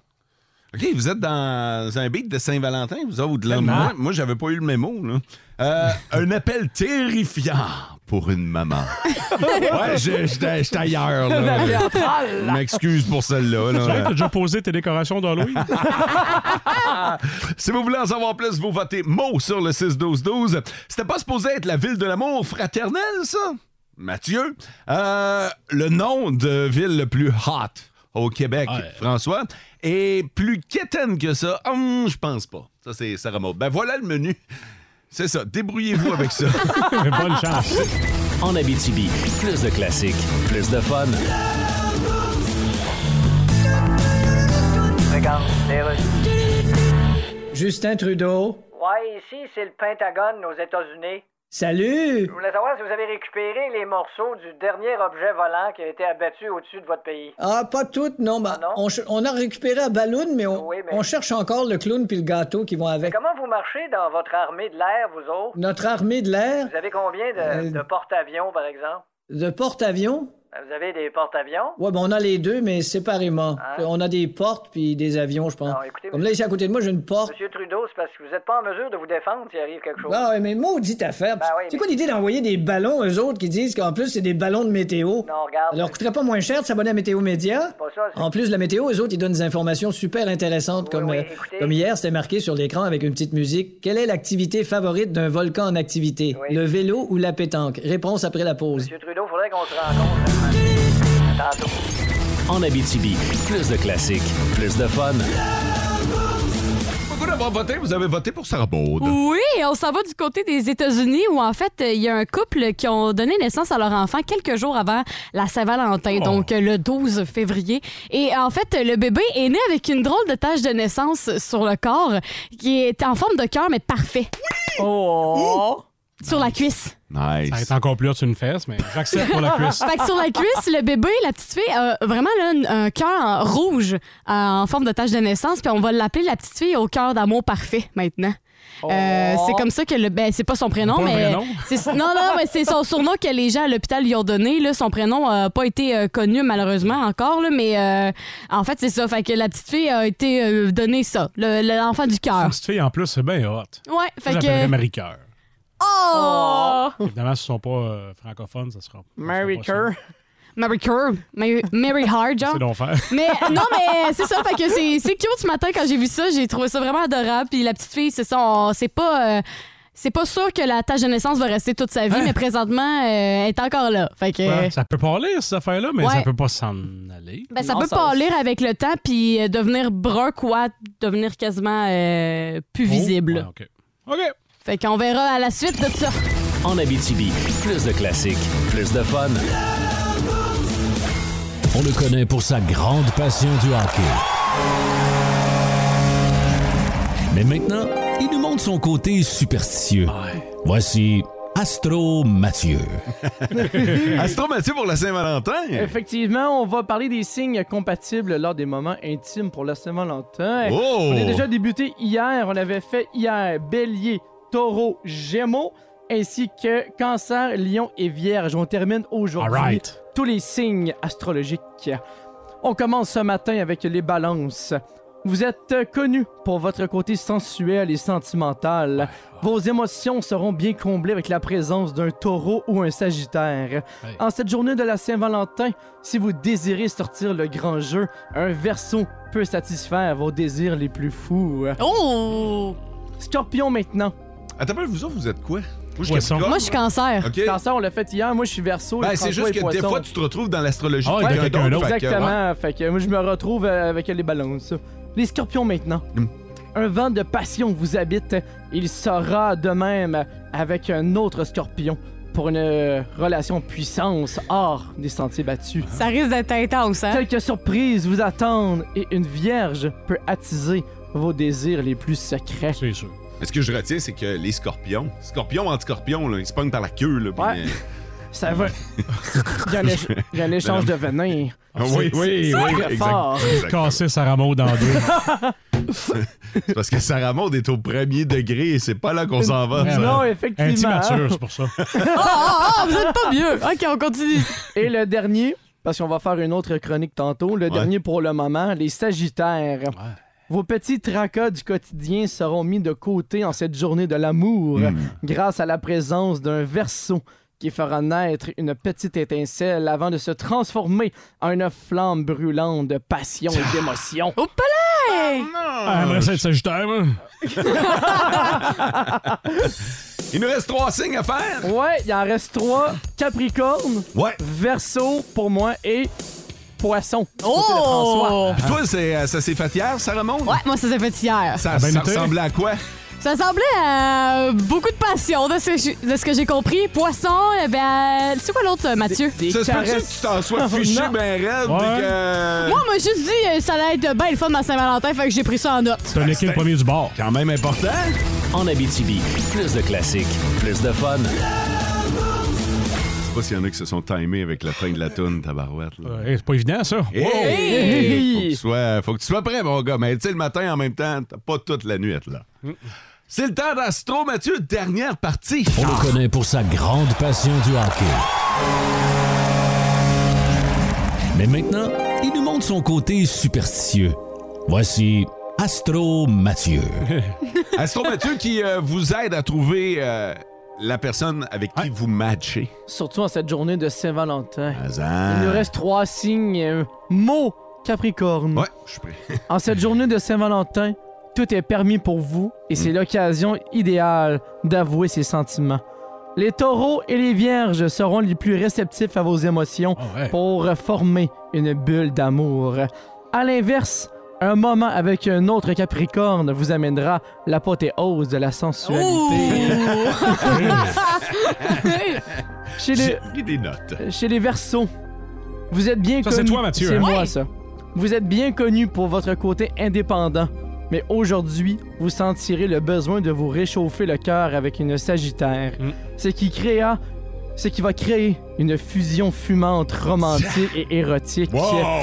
OK, vous êtes dans un beat de Saint-Valentin, vous autres. Là. Moi, moi, j'avais pas eu le mémo. Là. Euh, un appel terrifiant pour une maman. <laughs> ouais, j'étais ailleurs. La Là. Je m'excuse pour celle-là. Là. t'as déjà posé tes décorations d'Halloween? <laughs> si vous voulez en savoir plus, vous votez mot sur le 6-12-12. C'était pas supposé être la ville de l'amour fraternel, ça? Mathieu, euh, le nom de ville le plus hot au Québec, Ouais. François, est plus quétaine que ça. Hum, je pense pas. Ça, c'est Sarah Maud. Ben voilà le menu. C'est ça. Débrouillez-vous avec ça. <laughs> Bonne chance. En Abitibi, plus de classiques, plus de fun. Justin Trudeau. Ouais, ici, c'est le Pentagone aux États-Unis. Salut! Je voulais savoir si vous avez récupéré les morceaux du dernier objet volant qui a été abattu au-dessus de votre pays. Ah, pas toutes, non. ben, non? On, a récupéré à Balloon, mais on, Oui, mais- on cherche encore le clown puis le gâteau qui vont avec. Comment vous marchez dans votre armée de l'air, vous autres? Notre armée de l'air? Vous avez combien de, Euh, de porte-avions, par exemple? de porte-avions? Vous avez des porte-avions? Ouais, ben on a les deux, mais séparément. Hein? On a des portes puis des avions, je pense. Non, écoutez, Comme là, ici à côté de moi, j'ai une porte. Monsieur Trudeau, c'est parce que vous n'êtes pas en mesure de vous défendre s'il arrive quelque chose. Ah ouais, mais maudite affaire. Ben oui, c'est mais- quoi l'idée d'envoyer des ballons, eux autres, qui disent qu'en plus, c'est des ballons de météo? Non, regarde. Ça leur coûterait pas moins cher de s'abonner à Météo Média? Pas ça, En plus, la météo, eux autres, ils donnent des informations super intéressantes, comme, oui, euh, écoutez. comme hier, c'était marqué sur l'écran avec une petite musique. Quelle est l'activité favorite d'un volcan en activité? Le vélo ou la pétanque? Réponse après la pause. Monsieur Trudeau, faudrait qu'on se rencontre. Tantôt. En Abitibi, plus de classiques, plus de fun. Beaucoup d'avoir voté. Vous avez voté pour Sarah. Oui, on s'en va du côté des États-Unis où en fait il y a un couple qui ont donné naissance à leur enfant quelques jours avant la Saint-Valentin, Oh. donc le 12 février. Et en fait le bébé est né avec une drôle de tache de naissance sur le corps qui est en forme de cœur mais parfait Oh! Sur la cuisse. Nice. Ça va être encore plus hot sur une fesse, mais j'accepte pour la <laughs> cuisse. Fait que sur la cuisse, le bébé, la petite fille, a vraiment là, un, un cœur rouge euh, en forme de tache de naissance, puis on va l'appeler la petite fille au cœur d'amour parfait maintenant. Euh, c'est comme ça que le ben c'est pas son prénom Pas mais c'est non non mais c'est son surnom que les gens à l'hôpital lui ont donné là son prénom a pas été euh, connu malheureusement encore là mais euh, en fait c'est ça fait que la petite fille a été donnée ça le- le- l'enfant du cœur Une petite fille, en plus, c'est bien hot. ouais fait que Marie-Cœur. Oh Évidemment, si ce ne sont pas euh, francophones, ça sera. ça Mary sera pas ça. Kerr. Mary Kerr Mary, Mary Hard genre C'est d'enfer. Mais <laughs> non, mais c'est ça. Fait que c'est, c'est cute ce matin quand j'ai vu ça. J'ai trouvé ça vraiment adorable. Puis la petite fille, c'est ça. on- c'est pas. euh, c'est pas sûr que la tâche de naissance va rester toute sa vie, Hein? mais présentement, euh, elle est encore là. Fait que. Ouais, ça peut parler, cette affaire-là, mais Ouais. ça peut pas s'en aller. Ben, ça Non, peut ça- pâlir avec le temps, puis euh, devenir brun, quoi, devenir quasiment euh, plus Oh, visible. ouais, OK. OK. Fait qu'on verra à la suite de ça. En Abitibi, plus de classiques, plus de fun. On le connaît pour sa grande passion du hockey. Mais maintenant, il nous montre son côté superstitieux. Voici Astro Mathieu. <laughs> Astro Mathieu pour la Saint-Valentin. Effectivement, on va parler des signes compatibles lors des moments intimes pour la Saint-Valentin. Oh! On a déjà débuté hier. On avait fait hier Bélier, Taureau, Gémeaux. ainsi que Cancer, Lion et Vierge. On termine aujourd'hui tous les signes astrologiques. On commence ce matin avec les balances. Vous êtes connu pour votre côté sensuel et sentimental. Vos émotions seront bien comblées avec la présence d'un taureau ou un sagittaire. En cette journée de la Saint-Valentin, si vous désirez sortir le grand jeu, un verso peut satisfaire vos désirs les plus fous. Oh! Scorpion maintenant. Attends, pas, vous autres, vous êtes quoi? Moi, je suis. Moi, je suis cancer. OK. Cancer, on l'a fait hier. Moi, je suis verso. Ben, c'est juste que des fois, tu te retrouves dans l'astrologie Ah, de avec quelqu'un quelqu'un d'autre. d'autre. fait que, ouais. Exactement. Fait que moi, je me retrouve euh, avec les balances. Les scorpions maintenant. Hmm. Un vent de passion vous habite. Il sera de même avec un autre scorpion pour une euh, relation puissance hors des sentiers battus. Ça risque d'être intense, hein? Quelques surprises vous attendent et une vierge peut attiser vos désirs les plus secrets. C'est sûr. Mais ce que je retiens, c'est que les scorpions, scorpions anti-scorpions, là, ils se pognent par la queue. Là, puis, Ouais. euh, Ça va. <laughs> Il y a un, éch- il y a un échange de venin. Ah oui, oui, C'est oui, très exact- fort. exactement. Casser Sarah Maud en deux. <laughs> C'est parce que Sarah Maud est au premier degré et c'est pas là qu'on s'en va. Ça. Non, effectivement. C'est pour ça. <laughs> Ah, ah, ah, vous êtes pas mieux. OK, on continue. Et le dernier, parce qu'on va faire une autre chronique tantôt, le dernier pour le moment, les Sagittaires. Vos petits tracas du quotidien seront mis de côté en cette journée de l'amour Hmm. grâce à la présence d'un verso qui fera naître une petite étincelle avant de se transformer en une flamme brûlante de passion et d'émotion. Oh, palais! Ah, j'aimerais ça être sagittaire, moi. <laughs> Il nous reste trois signes à faire. Ouais, il en reste trois. Capricorne, Ouais. Verseau pour moi et Poisson. Oh! Puis toi, c'est, euh, ça s'est fait hier, Sarah Maud? Ouais, moi, ça s'est fait hier. Ça, Ah, ben, ça ressemblait à quoi? Ça semblait à beaucoup de passion, de ce que j'ai- de ce que j'ai compris. Poisson, eh ben, c'est quoi l'autre, Mathieu? Des Ça se peut que tu t'en sois <laughs> fiché Non. ben raide Ouais. que... Moi, on m'a juste dit euh, ça allait être bien le fun de ma Saint-Valentin, fait que j'ai pris ça en note. C'est un équipe premier du bord. Quand même important. En Abitibi, plus de classiques, plus de fun. Sais pas s'il y en a qui se sont timés avec la fin de la toune, tabarouette. Là. Ouais, c'est pas évident, ça. Hey! Hey! Faut, que tu sois, faut que tu sois prêt, mon gars. Mais tu sais, le matin, en même temps, t'as pas toute la nuit là. C'est le temps d'Astro, Mathieu. Dernière partie. On le connaît pour sa grande passion du hockey. Mais maintenant, il nous montre son côté superstitieux. Voici Astro Mathieu. <laughs> Astro Mathieu qui euh, vous aide à trouver euh, la personne avec qui vous matchez. Surtout en cette journée de Saint-Valentin. Hazard. Il nous reste trois signes. euh, mots Capricorne. Ouais, je suis prêt. En cette journée de Saint-Valentin, tout est permis pour vous et c'est l'occasion idéale d'avouer ses sentiments. Les taureaux et les vierges seront les plus réceptifs à vos émotions Ah ouais. pour former une bulle d'amour. À l'inverse, un moment avec un autre Capricorne vous amènera l'apothéose de la sensualité. Chez les, J'ai pris des notes. chez les Verseaux, vous êtes bien Ça, connu. c'est toi, Mathieu, C'est hein? moi, ça. Vous êtes bien connu pour votre côté indépendant. Mais aujourd'hui, vous sentirez le besoin de vous réchauffer le cœur avec une Sagittaire. Mm. Ce qui créa. Ce qui va créer une fusion fumante, romantique et érotique. Ah,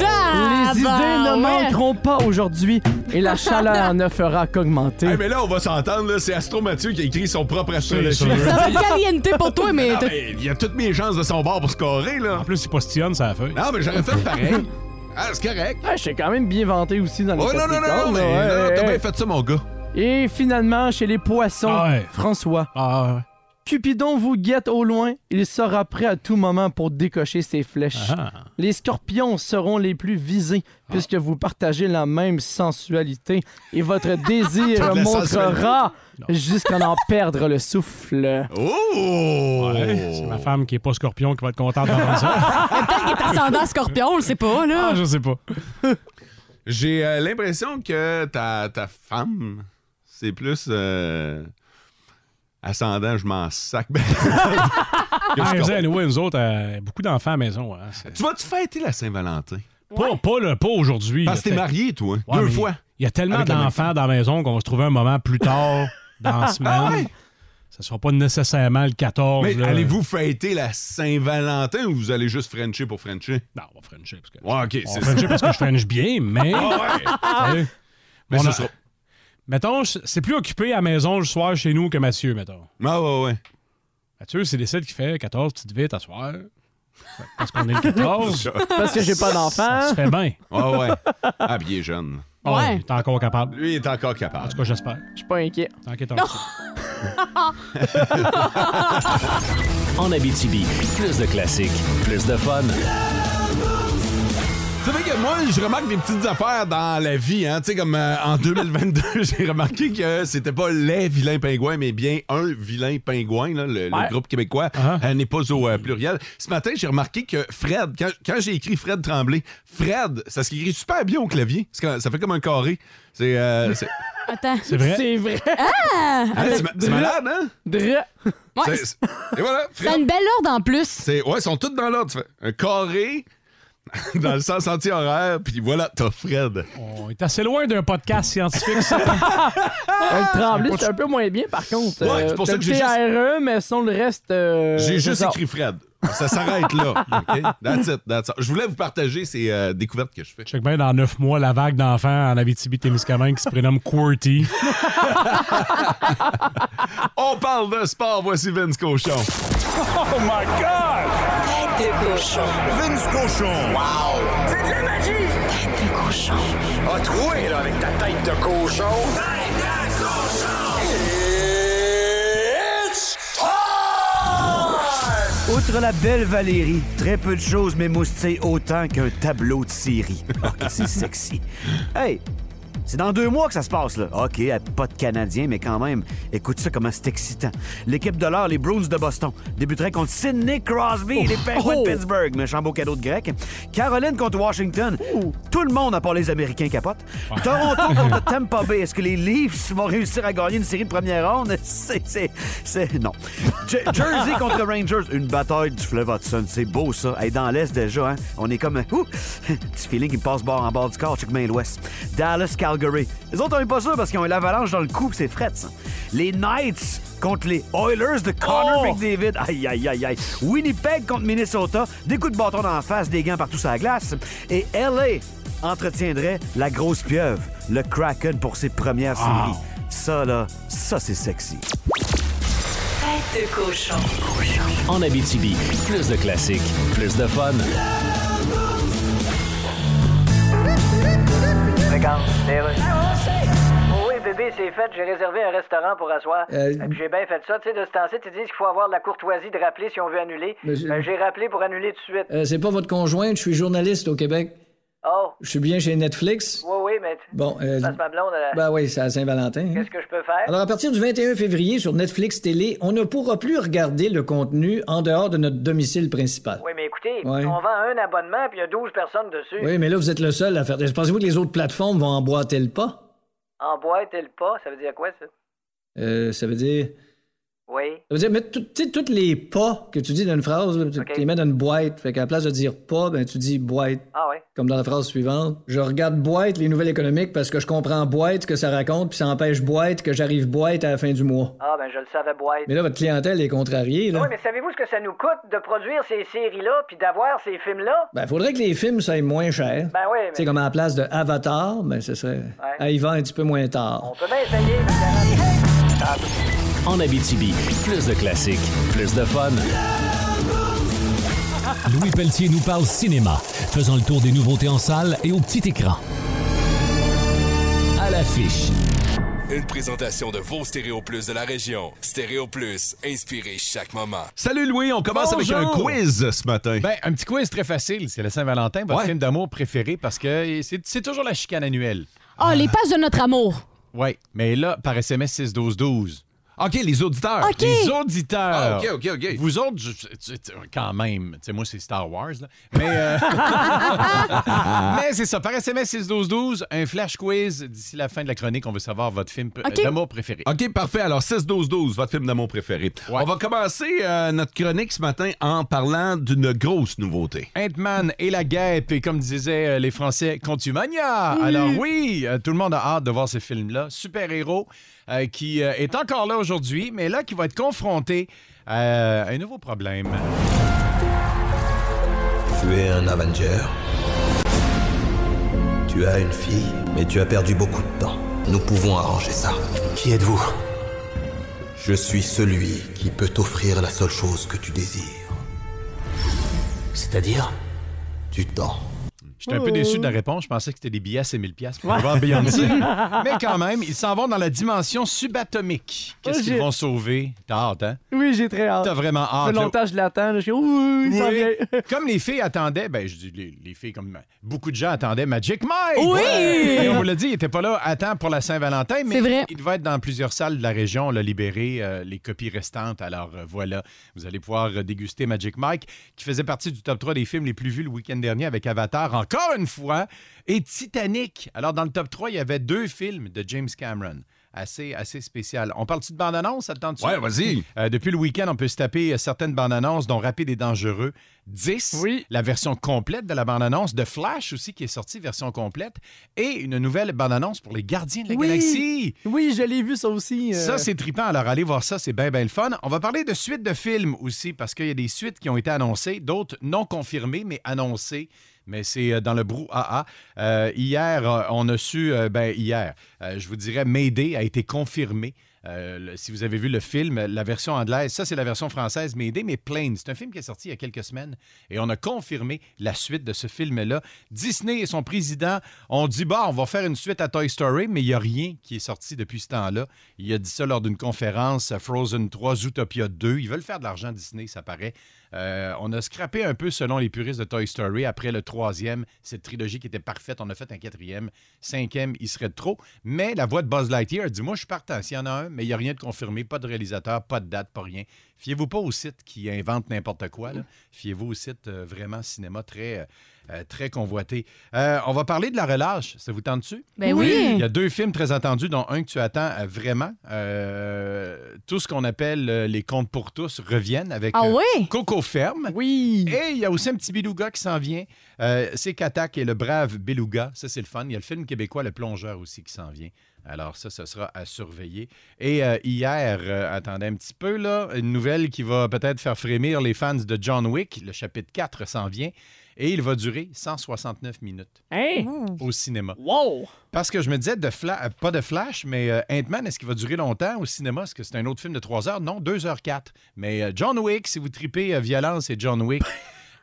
Les idées bah, ne ouais. manqueront pas aujourd'hui et la chaleur <laughs> ne fera qu'augmenter. Hey, mais là, on va s'entendre, là, c'est Astro Mathieu qui a écrit son propre astrologie. Ça va caliente pour toi, mais Non, t'as- mais il a toutes mes chances de son bord pour scorer, là. En plus, il postillonne, ça a fait. Non, mais j'aurais fait pareil. Ah, c'est correct. Ah, je suis quand même bien vanté aussi dans les Oh non, non, non, mais non, t'as bien fait ça, mon gars. Et finalement, chez les poissons, Ah ouais. François. Ah, ouais. Cupidon vous guette au loin, il sera prêt à tout moment pour décocher ses flèches. Ah. Les scorpions seront les plus visés puisque vous partagez la même sensualité et votre <laughs> désir montrera jusqu'à en perdre le souffle. Oh! Ouais, c'est ma femme qui est pas scorpion qui va être contente d'entendre ça. <laughs> peut-être qu'il est ascendant scorpion, on le sait pas, là. Ah, je sais pas. J'ai euh, l'impression que ta, ta femme, c'est plus euh, ascendant, je m'en sac. Ben, <laughs> <laughs> Ah, anyway, nous autres, euh, beaucoup d'enfants à la maison. hein, tu vas-tu fêter la Saint-Valentin? Pas, pas, le- pas aujourd'hui. Parce que t'es marié, toi, Ouais, deux fois. Il y a tellement d'enfants dans la maison qu'on va se trouver un moment plus tard dans la semaine. Ah ouais? Ça sera pas nécessairement le 14. Mais allez-vous fêter la Saint-Valentin ou vous allez juste Frencher pour Frencher? Non, on va Frencher. Parce que, Ouais, ok, on c'est va. Frencher parce que je French <laughs> bien, mais. Ah ouais. Ouais. Mais On ce a- sera- Mettons, c'est plus occupé à la maison le soir chez nous que Mathieu, mettons. Ah ouais, ouais. Mathieu, c'est décide qui fait 14 petites vites à soir. Parce qu'on est le 14. <laughs> Parce que j'ai pas d'enfant. Ça se fait bien. Ah ouais. Ah, bien il est jeune. Ah, Ouais. il est encore capable. Lui, il est encore En capable. tout cas, j'espère. Je suis pas inquiet. En <laughs> En Abitibi, plus de classiques, plus de fun. Tu sais que moi, je remarque des petites affaires dans la vie. Hein? Tu sais, comme euh, en 2022, <laughs> j'ai remarqué que c'était pas les vilains pingouins, mais bien un vilain pingouin, là, le, le Ouais. groupe québécois, Ah. euh, n'est pas au euh, pluriel. Ce matin, j'ai remarqué que Fred, quand, quand j'ai écrit Fred Tremblay, Fred, ça s'écrit super bien au clavier. ça fait comme un carré. C'est euh, c'est- <laughs> Attends. C'est vrai? C'est vrai. Ah! hein, c'est ma- c'est malade, hein? Dre. Ouais, C'est- c'est- Et voilà, ça a Fred. une belle ordre en plus. C'est, ouais, ils sont tous dans l'ordre. Tu fais un carré <laughs> dans le sens anti-horaire, puis voilà, t'as Fred. On est assez loin d'un podcast scientifique, ça. <laughs> Un tremblé, c'est un peu moins bien, par contre. Ouais, Euh, c'est pour ça que j'ai le juste- TRE, mais sinon, le reste. euh, J'ai juste ça. écrit Fred. Ça s'arrête là. <laughs> OK? That's it, that's all. Je voulais vous partager ces euh, découvertes que je fais. Check bien dans 9 mois la vague d'enfants en Abitibi-Témiscamingue qui se prénomme QWERTY. On parle de sport. Voici Vince Cochon. Oh my God! Tête de cochon. Vince Cochon. Wow! C'est de la magie! Tête de cochon. A troué, là, avec ta tête de cochon. Tête de cochon! It's Outre la belle Valérie, très peu de choses m'émoustillent autant qu'un tableau de Syrie. Oh, c'est sexy. Hey, c'est dans deux mois que ça se passe, là. OK, pas de Canadiens, mais quand même, écoute ça comment c'est excitant. L'équipe de l'heure, les Bruins de Boston, débuterait contre Sidney Crosby et les Penguins Oh. de Pittsburgh. Méchant beau cadeau de grec. Caroline contre Washington. Tout le monde, à part les Américains, capote. Toronto <laughs> contre Tampa Bay. Est-ce que les Leafs vont réussir à gagner une série de première ronde? <laughs> C'est... c'est... c'est... Non. Je- Jersey <laughs> contre Rangers. Une bataille du fleuve Hudson. C'est beau, ça. Hey, dans l'Est, déjà, hein? On est comme... Ouh! Petit feeling qui me passe bord en bord du corps. Check bien l'Ouest. Dallas, Calgary. Les autres, on est pas sûr parce qu'ils ont eu l'avalanche dans le cou. C'est fret, ça. Les Knights contre les Oilers de Connor Oh! McDavid. Aïe, aïe, aïe, aïe. Winnipeg contre Minnesota. Des coups de bâton dans la face, des gants partout sur la glace. Et LA entretiendrait la grosse pieuvre, le Kraken, pour ses premières séries. Ça, là, ça, c'est sexy. Tête de cochon. En Abitibi, plus de classiques, plus de fun. Regarde, Oui, bébé, c'est fait. J'ai réservé un restaurant pour asseoir. Euh, Et puis J'ai bien fait ça. Tu sais, de ce temps-ci, tu dis qu'il faut avoir de la courtoisie de rappeler si on veut annuler. Ben, j'ai rappelé pour annuler tout de suite. Euh, c'est pas votre conjointe, je suis journaliste au Québec. Oh, Je suis bien chez Netflix. oui, oui, mais... Bon, euh, Passe ma blonde, elle- ben oui, c'est à Saint-Valentin. hein. Qu'est-ce que je peux faire? Alors, à partir du 21 février, sur Netflix Télé, on ne pourra plus regarder le contenu en dehors de notre domicile principal. Oui, mais écoutez, Ouais. on vend un abonnement puis il y a 12 personnes dessus. Oui, mais là, vous êtes le seul à faire. Pensez-vous que les autres plateformes vont emboîter le pas? En boîte et le pas, ça veut dire quoi, ça? Euh, ça veut dire. Oui. Ça veut dire sais, tous les pas que tu dis dans une phrase, tu les mets dans une boîte. Fait qu'à la place de dire pas, ben, tu dis boîte. Ah oui. Comme dans la phrase suivante. Je regarde boîte, les nouvelles économiques, parce que je comprends boîte, ce que ça raconte, puis ça empêche boîte que j'arrive boîte à la fin du mois. Ah, ben je le savais, boîte. Mais là, votre clientèle est contrariée, là. Oui, mais savez-vous ce que ça nous coûte de produire ces séries-là puis d'avoir ces films-là? Ben, faudrait que les films soient moins chers. Ben oui, mais... Tu sais, comme à la place de Avatar, ben, ce serait à y va un petit peu moins tard. On peut bien essayer. En Abitibi, plus de classiques, plus de fun. Louis Pelletier nous parle cinéma, faisant le tour des nouveautés en salle et au petit écran. À l'affiche. Une présentation de vos Stéréo Plus de la région. Stéréo Plus, inspirez chaque moment. Salut Louis, on commence avec un quiz ce matin. Ben, un petit quiz très facile. C'est le Saint-Valentin, votre Ouais. film d'amour préféré, parce que c'est c'est toujours la chicane annuelle. Ah, les pages de notre amour. Oui, mais là, par SMS 6-12-12. OK, les auditeurs. OK. Les auditeurs. Ah, OK, OK, OK. Vous autres, je- tu- tu- quand même, tu sais, moi, c'est Star Wars, là. Mais, euh, <laughs> mais c'est ça, par SMS 6-12-12, un flash quiz d'ici la fin de la chronique. On veut savoir votre film OK. d'amour préféré. OK, parfait. Alors, 6-12-12, votre film d'amour préféré. Ouais. On va commencer euh, notre chronique ce matin en parlant d'une grosse nouveauté. Ant-Man et la guêpe, et comme disaient euh, les Français, Contumania. Alors oui, euh, tout le monde a hâte de voir ce film-là. Super-héros euh, qui euh, est encore là aujourd'hui, mais là qui va être confronté euh, à un nouveau problème. Tu es un Avenger. Tu as une fille, mais tu as perdu beaucoup de temps. Nous pouvons arranger ça. Qui êtes-vous? Je suis celui qui peut t'offrir la seule chose que tu désires. C'est-à-dire? Du temps. J'étais un peu déçu de la réponse. Je pensais que c'était des billets à 6000 pièces pour voir Beyoncé. <laughs> Mais quand même, ils s'en vont dans la dimension subatomique. Qu'est-ce Oh, qu'ils vont sauver? T'as hâte, hein? Oui, j'ai très hâte. T'as vraiment Ça hâte. fait là. longtemps que je l'attends. Je suis il s'en Oui. vient. <laughs> Comme les filles attendaient, ben je dis les, les filles comme beaucoup de gens attendaient Magic Mike. Oui! Et on vous l'a dit, il était pas là à temps pour la Saint-Valentin, mais C'est vrai. il va être dans plusieurs salles de la région. On l'a libéré euh, les copies restantes. Alors euh, voilà, vous allez pouvoir euh, déguster Magic Mike, qui faisait partie du top 3 des films les plus vus le week-end dernier avec Avatar, encore une fois, et Titanic. Alors dans le top 3, il y avait deux films de James Cameron. Assez, assez spécial. On parle-tu de bande-annonce? Ça te? Ouais, vas-y. Euh, depuis le week-end, on peut se taper euh, certaines bandes-annonces, dont Rapide et Dangereux 10, la version complète de la bande-annonce, de Flash aussi, qui est sortie, version complète, et une nouvelle bande-annonce pour les Gardiens de la Oui. Galaxie. Oui, je l'ai vu ça aussi. euh. Ça, c'est trippant. Alors, allez voir ça, c'est bien, bien le fun. On va parler de suites de films aussi, parce qu'il y a des suites qui ont été annoncées, d'autres non confirmées, mais annoncées. Mais c'est euh, dans le brouhaha. Euh, hier, euh, on a su, ben hier, je vous dirais, Mayday a été confirmé. Si vous avez vu le film, la version anglaise, ça c'est la version française Mayday, mais Plane, c'est un film qui est sorti il y a quelques semaines et on a confirmé la suite de ce film-là. Disney et son président ont dit, bah, on va faire une suite à Toy Story, mais il n'y a rien qui est sorti depuis ce temps-là. Il a dit ça lors d'une conférence, Frozen 3, Zootopia 2. Ils veulent faire de l'argent Disney, ça paraît. Euh, on a scrappé un peu selon les puristes de Toy Story après le troisième, cette trilogie qui était parfaite. On a fait un quatrième, cinquième, il serait trop. Mais la voix de Buzz Lightyear a dit Moi, je suis partant. S'il y en a un, mais il n'y a rien de confirmé, pas de réalisateur, pas de date, pas rien. Fiez-vous pas au site qui invente n'importe quoi. Fiez-vous au site euh, vraiment cinéma très, euh, euh, très convoité. Euh, on va parler de la relâche. Ça vous tente dessus? Ben oui. Il y a deux films très attendus, dont un que tu attends euh, vraiment. Euh, tout ce qu'on appelle les contes pour tous reviennent avec Ah oui? Coco Ferme. Oui. Et il y a aussi un petit beluga qui s'en vient. C'est Katak et le brave beluga. Ça, c'est le fun. Il y a le film québécois Le Plongeur aussi qui s'en vient. Alors ça, ce sera à surveiller. Et euh, hier, euh, attendez un petit peu, là, une nouvelle qui va peut-être faire frémir les fans de John Wick. Le chapitre 4 s'en vient. Et il va durer 169 minutes Hein? au cinéma. Wow! Parce que je me disais, de fla- euh, pas de Flash, mais euh, Ant-Man, est-ce qu'il va durer longtemps au cinéma? Est-ce que c'est un autre film de 3 heures? Non, 2h04. Mais euh, John Wick, si vous tripez euh, violence et John Wick,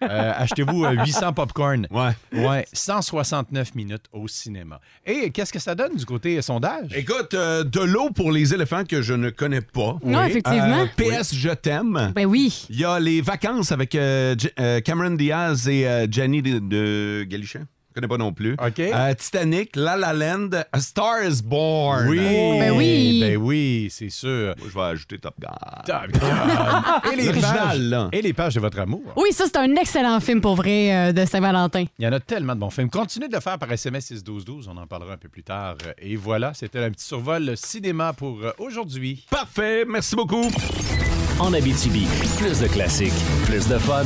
euh, achetez-vous euh, 800 popcorn. Ouais. Ouais, 169 minutes au cinéma. Et qu'est-ce que ça donne du côté euh, sondage? Écoute, euh, de l'eau pour les éléphants que je ne connais pas. Non, Oui. effectivement. Euh, PS, je t'aime. Ben oui. Il y a les vacances avec euh, euh, Cameron Diaz et euh, Jenny de, de Galichan. Je connais pas non plus. OK. Euh, Titanic, La La Land, A Star is Born. Oui, Ben oui. ben oui, c'est sûr. Moi, je vais ajouter Top Gun. Top Gun. <laughs> et, les pages, là. et les pages de votre amour. Oui, ça, c'est un excellent film pour vrai euh, de Saint-Valentin. Il y en a tellement de bons films. Continuez de le faire par SMS 61212. On en parlera un peu plus tard. Et voilà, c'était un petit survol cinéma pour euh, aujourd'hui. Parfait, merci beaucoup. En Abitibi, plus de classiques, plus de fun.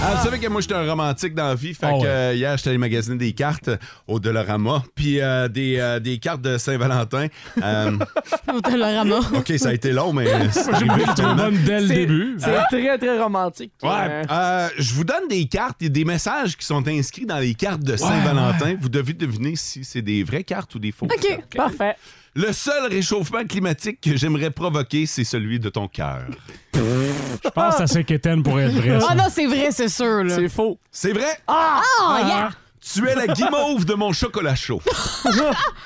Ah, vous savez que moi, j'étais un romantique dans la vie. Fait Ah que ouais. euh, hier, j'étais allé magasiner des cartes au Dollarama, puis euh, des, euh, des cartes de Saint-Valentin. <laughs> Euh, Au Dollarama. OK, ça a été long, mais <laughs> c'est J'ai été finalement. bonne dès le C'est- début. C'est très, très romantique. Ouais, Euh, euh, je vous donne des cartes et des messages qui sont inscrits dans les cartes de Saint-Valentin. Vous devez deviner si c'est des vraies cartes ou des fausses. OK. cartes. Parfait. Le seul réchauffement climatique que j'aimerais provoquer, c'est celui de ton cœur. <laughs> Je pense que c'est assez quétaine pour être vrai. ça. Ah non, c'est vrai, c'est sûr. Là. C'est faux. C'est vrai? Ah, yeah! Tu es la guimauve de mon chocolat chaud. <laughs>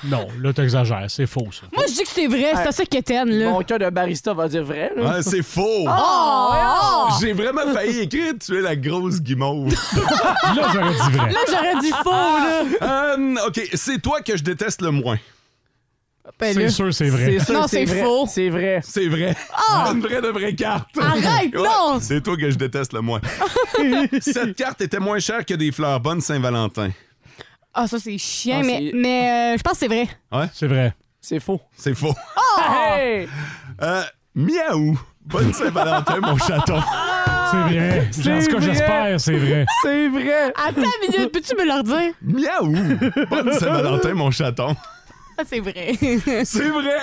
Non, là, t'exagères. C'est faux, ça. Moi, je dis que c'est vrai, c'est assez quétaine, là. Mon cœur de barista va dire vrai. là. Ah, c'est faux. Oh! J'ai vraiment failli écrire Tu es la grosse guimauve. <laughs> Là, j'aurais dit vrai. Là, j'aurais dit faux, là. Euh, OK, c'est toi que je déteste le moins. Ben, C'est sûr, c'est vrai. C'est sûr, Non, c'est faux. C'est vrai. C'est vrai. Ah! Une vraie de vraie carte. Arrête, Ouais, non! C'est toi que je déteste le moins. <laughs> Cette carte était moins chère que des fleurs bonnes Saint-Valentin. Ah, ça, c'est chiant, Ah, mais, euh, je pense que c'est vrai. C'est vrai. C'est faux. C'est faux. Hey! Euh, miaou. Bonne Saint-Valentin, mon chaton. C'est vrai. C'est En tout cas, vrai. j'espère, c'est vrai. C'est vrai. Attends une minute, peux-tu me le redire? Miaou. Bonne Saint-Valentin, mon chaton. Ah, <laughs> c'est vrai. C'est vrai.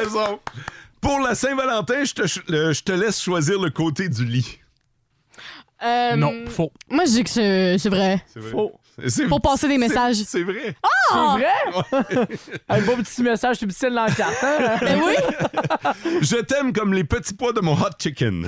Raison. Pour la Saint-Valentin, je te, je laisse choisir le côté du lit. Euh, Non, faux. Moi, je dis que c'est c'est vrai. C'est vrai. Faux. C'est- pour passer des messages. C'est vrai. Ah! C'est vrai? Un beau petit message subtil dans le carton. hein? Ben oui, Je t'aime comme les petits pois de mon hot chicken.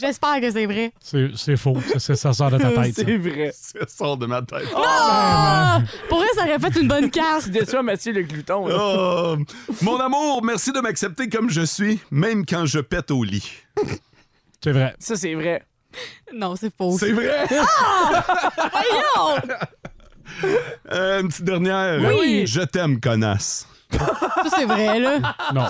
j'espère que c'est vrai. C'est c'est faux. Ça, sort de ta tête. C'est vrai. Ça sort de ma tête. Ah! Pour vrai, ça aurait fait une bonne carte. Tu déçois Mathieu le glouton. Oh, mon amour, merci de m'accepter comme je suis, même quand je pète au lit. C'est vrai. Ça, c'est vrai. Non, c'est faux. C'est vrai? Ah! Voyons! Euh, une petite dernière. Oui. Je t'aime, connasse. Ça, c'est vrai, là. <laughs> Non.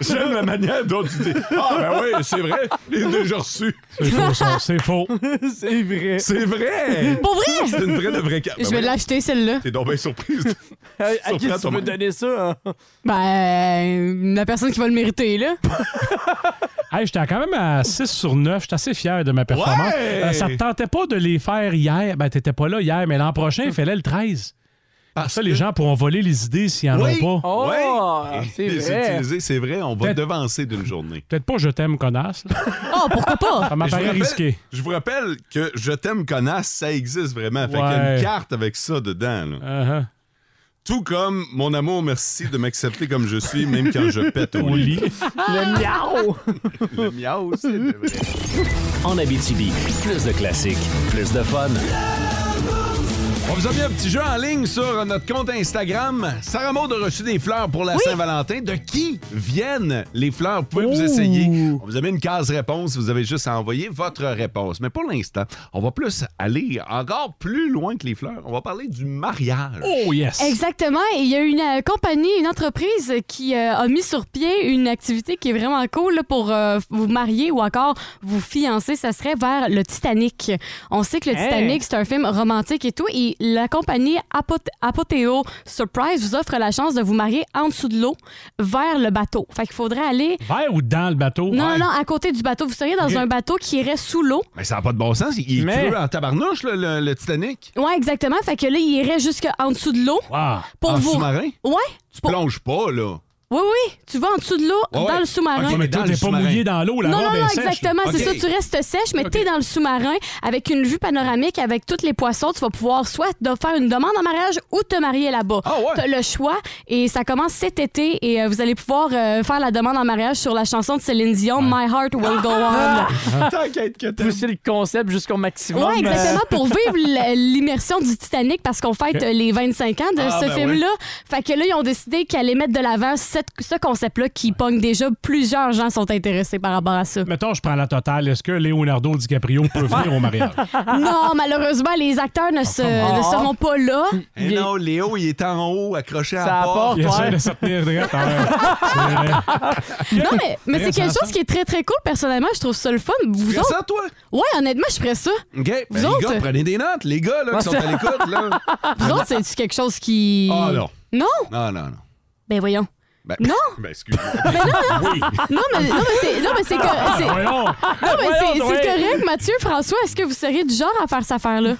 J'aime la manière dont tu dis Ah, ben oui, c'est vrai, je l'ai déjà reçu. C'est faux, ça. C'est faux. <laughs> c'est vrai. C'est vrai! Pour vrai? C'est une vraie de vraie carte. Je vais l'acheter, celle-là. T'es donc bien surprise. À, à qui tu veux donner ça? hein? Ben, la personne qui va le mériter, là. <laughs> Hey, j'étais quand même à 6 sur 9. J'étais assez fier de ma performance. Ouais! Euh, ça te tentait pas de les faire hier? Ben, t'étais pas là hier, mais l'an prochain, il fallait le 13. Parce ça, les gens pourront voler les idées s'ils en Oui. ont pas. Oh, Ouais. c'est Les vrai. utiliser, c'est vrai, on va Peut-être- devancer d'une journée. Peut-être pas je t'aime, connasse. Oh, <laughs> pourquoi pas? Ça m'apparaît risqué. Je vous rappelle que Je t'aime, connasse, ça existe vraiment. Fait qu'il y a une carte avec ça dedans. là. Uh-huh. Tout comme mon amour, merci de m'accepter comme je suis, même quand je pète au lit. <laughs> Le miaou! Le miaou, c'est vrai. En Abitibi, plus de classiques, plus de fun. On vous a mis un petit jeu en ligne sur notre compte Instagram. Sarah Maud a reçu des fleurs pour la Saint-Valentin. De qui viennent les fleurs? Vous pouvez vous essayer. On vous a mis une case réponse. Vous avez juste à envoyer votre réponse. Mais pour l'instant, on va plus aller encore plus loin que les fleurs. On va parler du mariage. Oh, yes. Exactement. Et il y a une euh, compagnie, une entreprise qui euh, a mis sur pied une activité qui est vraiment cool là, pour euh, vous marier ou encore vous fiancer. Ça serait vers le Titanic. On sait que le Hey. Titanic, c'est un film romantique et tout. Et la compagnie Apot- Apoteo Surprise vous offre la chance de vous marier en dessous de l'eau vers le bateau. Fait qu'il faudrait aller. Vers ou dans le bateau? Non, Ouais. non, à côté du bateau. Vous seriez dans un bateau qui irait sous l'eau. Mais ça n'a pas de bon sens. Il est Mais- en tabarnouche, le, le Titanic. Ouais, exactement. Fait que là, il irait jusqu'en dessous de l'eau. Wow. Pour en vous. sous-marin? Ouais. Tu Pour- plonges pas, là. Oui, oui. Tu vas en dessous de l'eau, Ouais, dans ouais. le sous-marin. Ok, mais dans toi, le t'es pas sous-marin. mouillé dans l'eau. La Non, robe non, est non, exactement. C'est Ok. ça, tu restes sèche, mais t'es dans le sous-marin avec une vue panoramique avec tous les poissons. Tu vas pouvoir soit de faire une demande en mariage ou te marier là-bas. Ah ouais? T'as le choix et ça commence cet été et euh, vous allez pouvoir euh, faire la demande en mariage sur la chanson de Céline Dion, My Heart Will Go On. <laughs> T'inquiète que t'aimes. Pousser le concept jusqu'au maximum. Oui, exactement, pour vivre <laughs> l- l'immersion du Titanic parce qu'on fête euh, les 25 ans de Ah, ce ben film-là. Fait que là, ils ont décidé qu'ils allaient mettre de l'avant cette- ce concept-là qui pogne déjà. Plusieurs gens sont intéressés par rapport à ça. Mettons, je prends la totale. Est-ce que Leonardo DiCaprio peut venir au mariage? <laughs> Non, malheureusement, les acteurs ne, se- ne seront pas là. Eh non, Léo, il est en haut, accroché à Ça la porte. apporte. Il essaie Ouais. de se tenir <laughs> vrai. Non, mais, mais c'est quelque chose qui est très, très cool. Personnellement, je trouve ça le fun. Vous autres? ça, toi? Ouais, honnêtement, je ferais ça. OK. Ben, Vous les autres? gars, prenez des notes. Les gars, là, qui sont à l'écoute, là. <laughs> Vous autres, c'est quelque chose qui. Ah, non. Non? Non, non, non. Ben voyons. Ben, Non? <laughs> Ben, excuse-moi. <laughs> Ben non, non. Non, mais, non, mais c'est. Non, mais c'est. que- c'est- Voyons. Non, mais c'est correct, Mathieu, François. Est-ce que vous seriez du genre à faire cette affaire-là?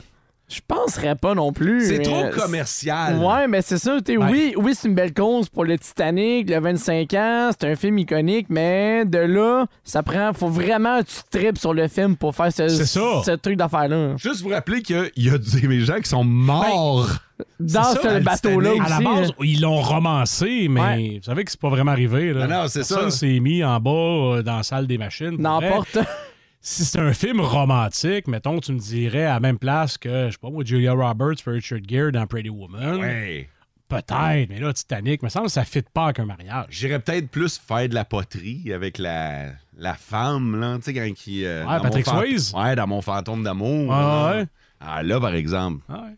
Je penserais pas non plus. C'est mais- trop commercial. Ouais, mais c'est ça. Ouais. Oui, oui c'est une belle cause pour le Titanic, le 25 ans. C'est un film iconique, mais de là, ça prend. Faut vraiment que tu tripes sur le film pour faire ce truc d'affaire-là. Juste vous rappeler qu'il y a des gens qui sont morts. Dans C'est ça, ce bateau-là Titanic. aussi. À la base, ils l'ont romancé, mais Ouais. vous savez que c'est pas vraiment arrivé. Là. Non, non, c'est ça. Personne s'est mis en bas euh, dans la salle des machines. N'importe. <laughs> Si c'est un film romantique, mettons, tu me dirais à la même place que, je sais pas moi, Julia Roberts Richard Gere dans Pretty Woman. Ouais. Peut-être, mais là, Titanic, me semble que ça ne fit pas avec un mariage. J'irais peut-être plus faire de la poterie avec la, la femme, là, tu sais, quand qui... euh, Ouais, Patrick Swayze. Ouais, dans mon fantôme d'amour. Ah, là. ouais. Ah, là, par exemple. Ah ouais.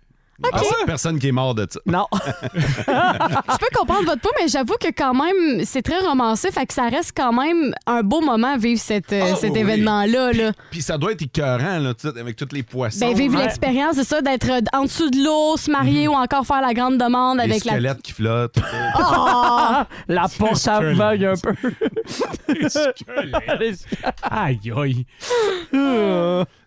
Personne, personne qui est mort de ça. Non. <laughs> Je peux comprendre votre point, mais j'avoue que quand même, c'est très romancé, fait que ça reste quand même un beau moment vivre cette, euh, Ah, cet oui, événement-là. Là. Puis ça doit être écœurant, là, avec tous les poissons. Ben, vivre Ouais. l'expérience, c'est ça, d'être euh, en dessous de l'eau, se marier ou encore faire la grande demande Les avec la. squelettes qui flottent. Ah! <laughs> La porte aveugle un peu. <laughs> Les squelettes. Aïe, aïe.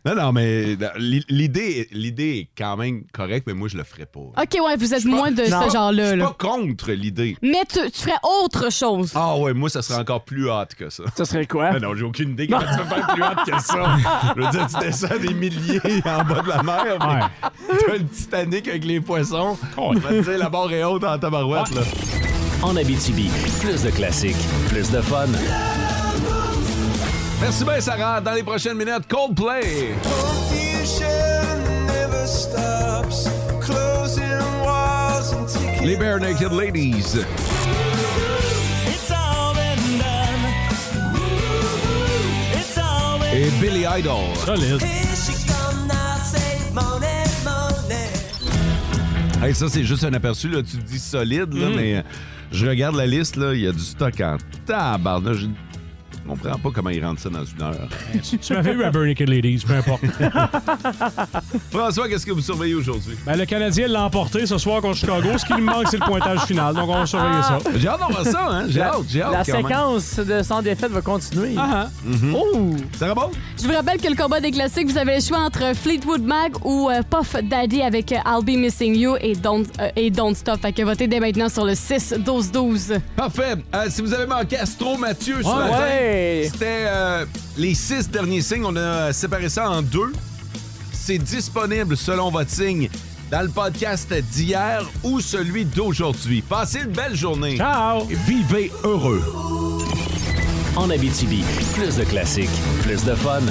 Non, non, mais l'i- l'idée, l'idée est quand même correcte, mais moi, je le ferais pas. OK, ouais, vous êtes moins de ce genre-là. Je suis pas contre l'idée. Mais tu, tu ferais autre chose. Ah ouais, moi, ça serait encore plus hâte que ça. Ça serait quoi? Mais non, j'ai aucune idée comment tu peux faire plus hâte que ça. Je veux dire, tu descends des milliers en bas de la mer, mais t'as le Titanic avec les poissons. On va te dire, la barre est haute en tabarouette, là. En Abitibi, plus de classiques, plus de fun. Merci bien, Sarah. Dans les prochaines minutes, Coldplay. Les Bare Naked Ladies. Et Billy Idol. Solide. Hey, ça, c'est juste un aperçu. Là. Tu dis solide, là, Mm. mais euh, je regarde la liste. là, Il y a du stock en tabarnak. Je ne comprends pas comment ils rentrent ça dans une heure. <laughs> Tu m'avais eu à Burn Naked Ladies, peu importe. <laughs> François, qu'est-ce que vous surveillez aujourd'hui? Ben, le Canadien l'a emporté ce soir contre Chicago. Ce qui lui manque, c'est le pointage final. Donc, on va surveiller ça. J'ai hâte d'avoir ça, hein? J'ai La- hâte, j'ai hâte. La quand même. séquence de sans défaite va continuer. Ah, Mhm. Oh! Ça va bon? Je vous rappelle que le combat des classiques, vous avez le choix entre Fleetwood Mac ou euh, Puff Daddy avec euh, I'll Be Missing You et Don't, euh, et Don't Stop. Fait que votez dès maintenant sur le 6-12-12. Parfait. Euh, si vous avez manqué Astro Mathieu ce Ouais. matin, Ouais. c'était euh, les six derniers signes. On a séparé ça en deux. C'est disponible selon votre signe dans le podcast d'hier ou celui d'aujourd'hui. Passez une belle journée. Ciao! Et vivez heureux. En Abitibi, plus de classiques, plus de fun.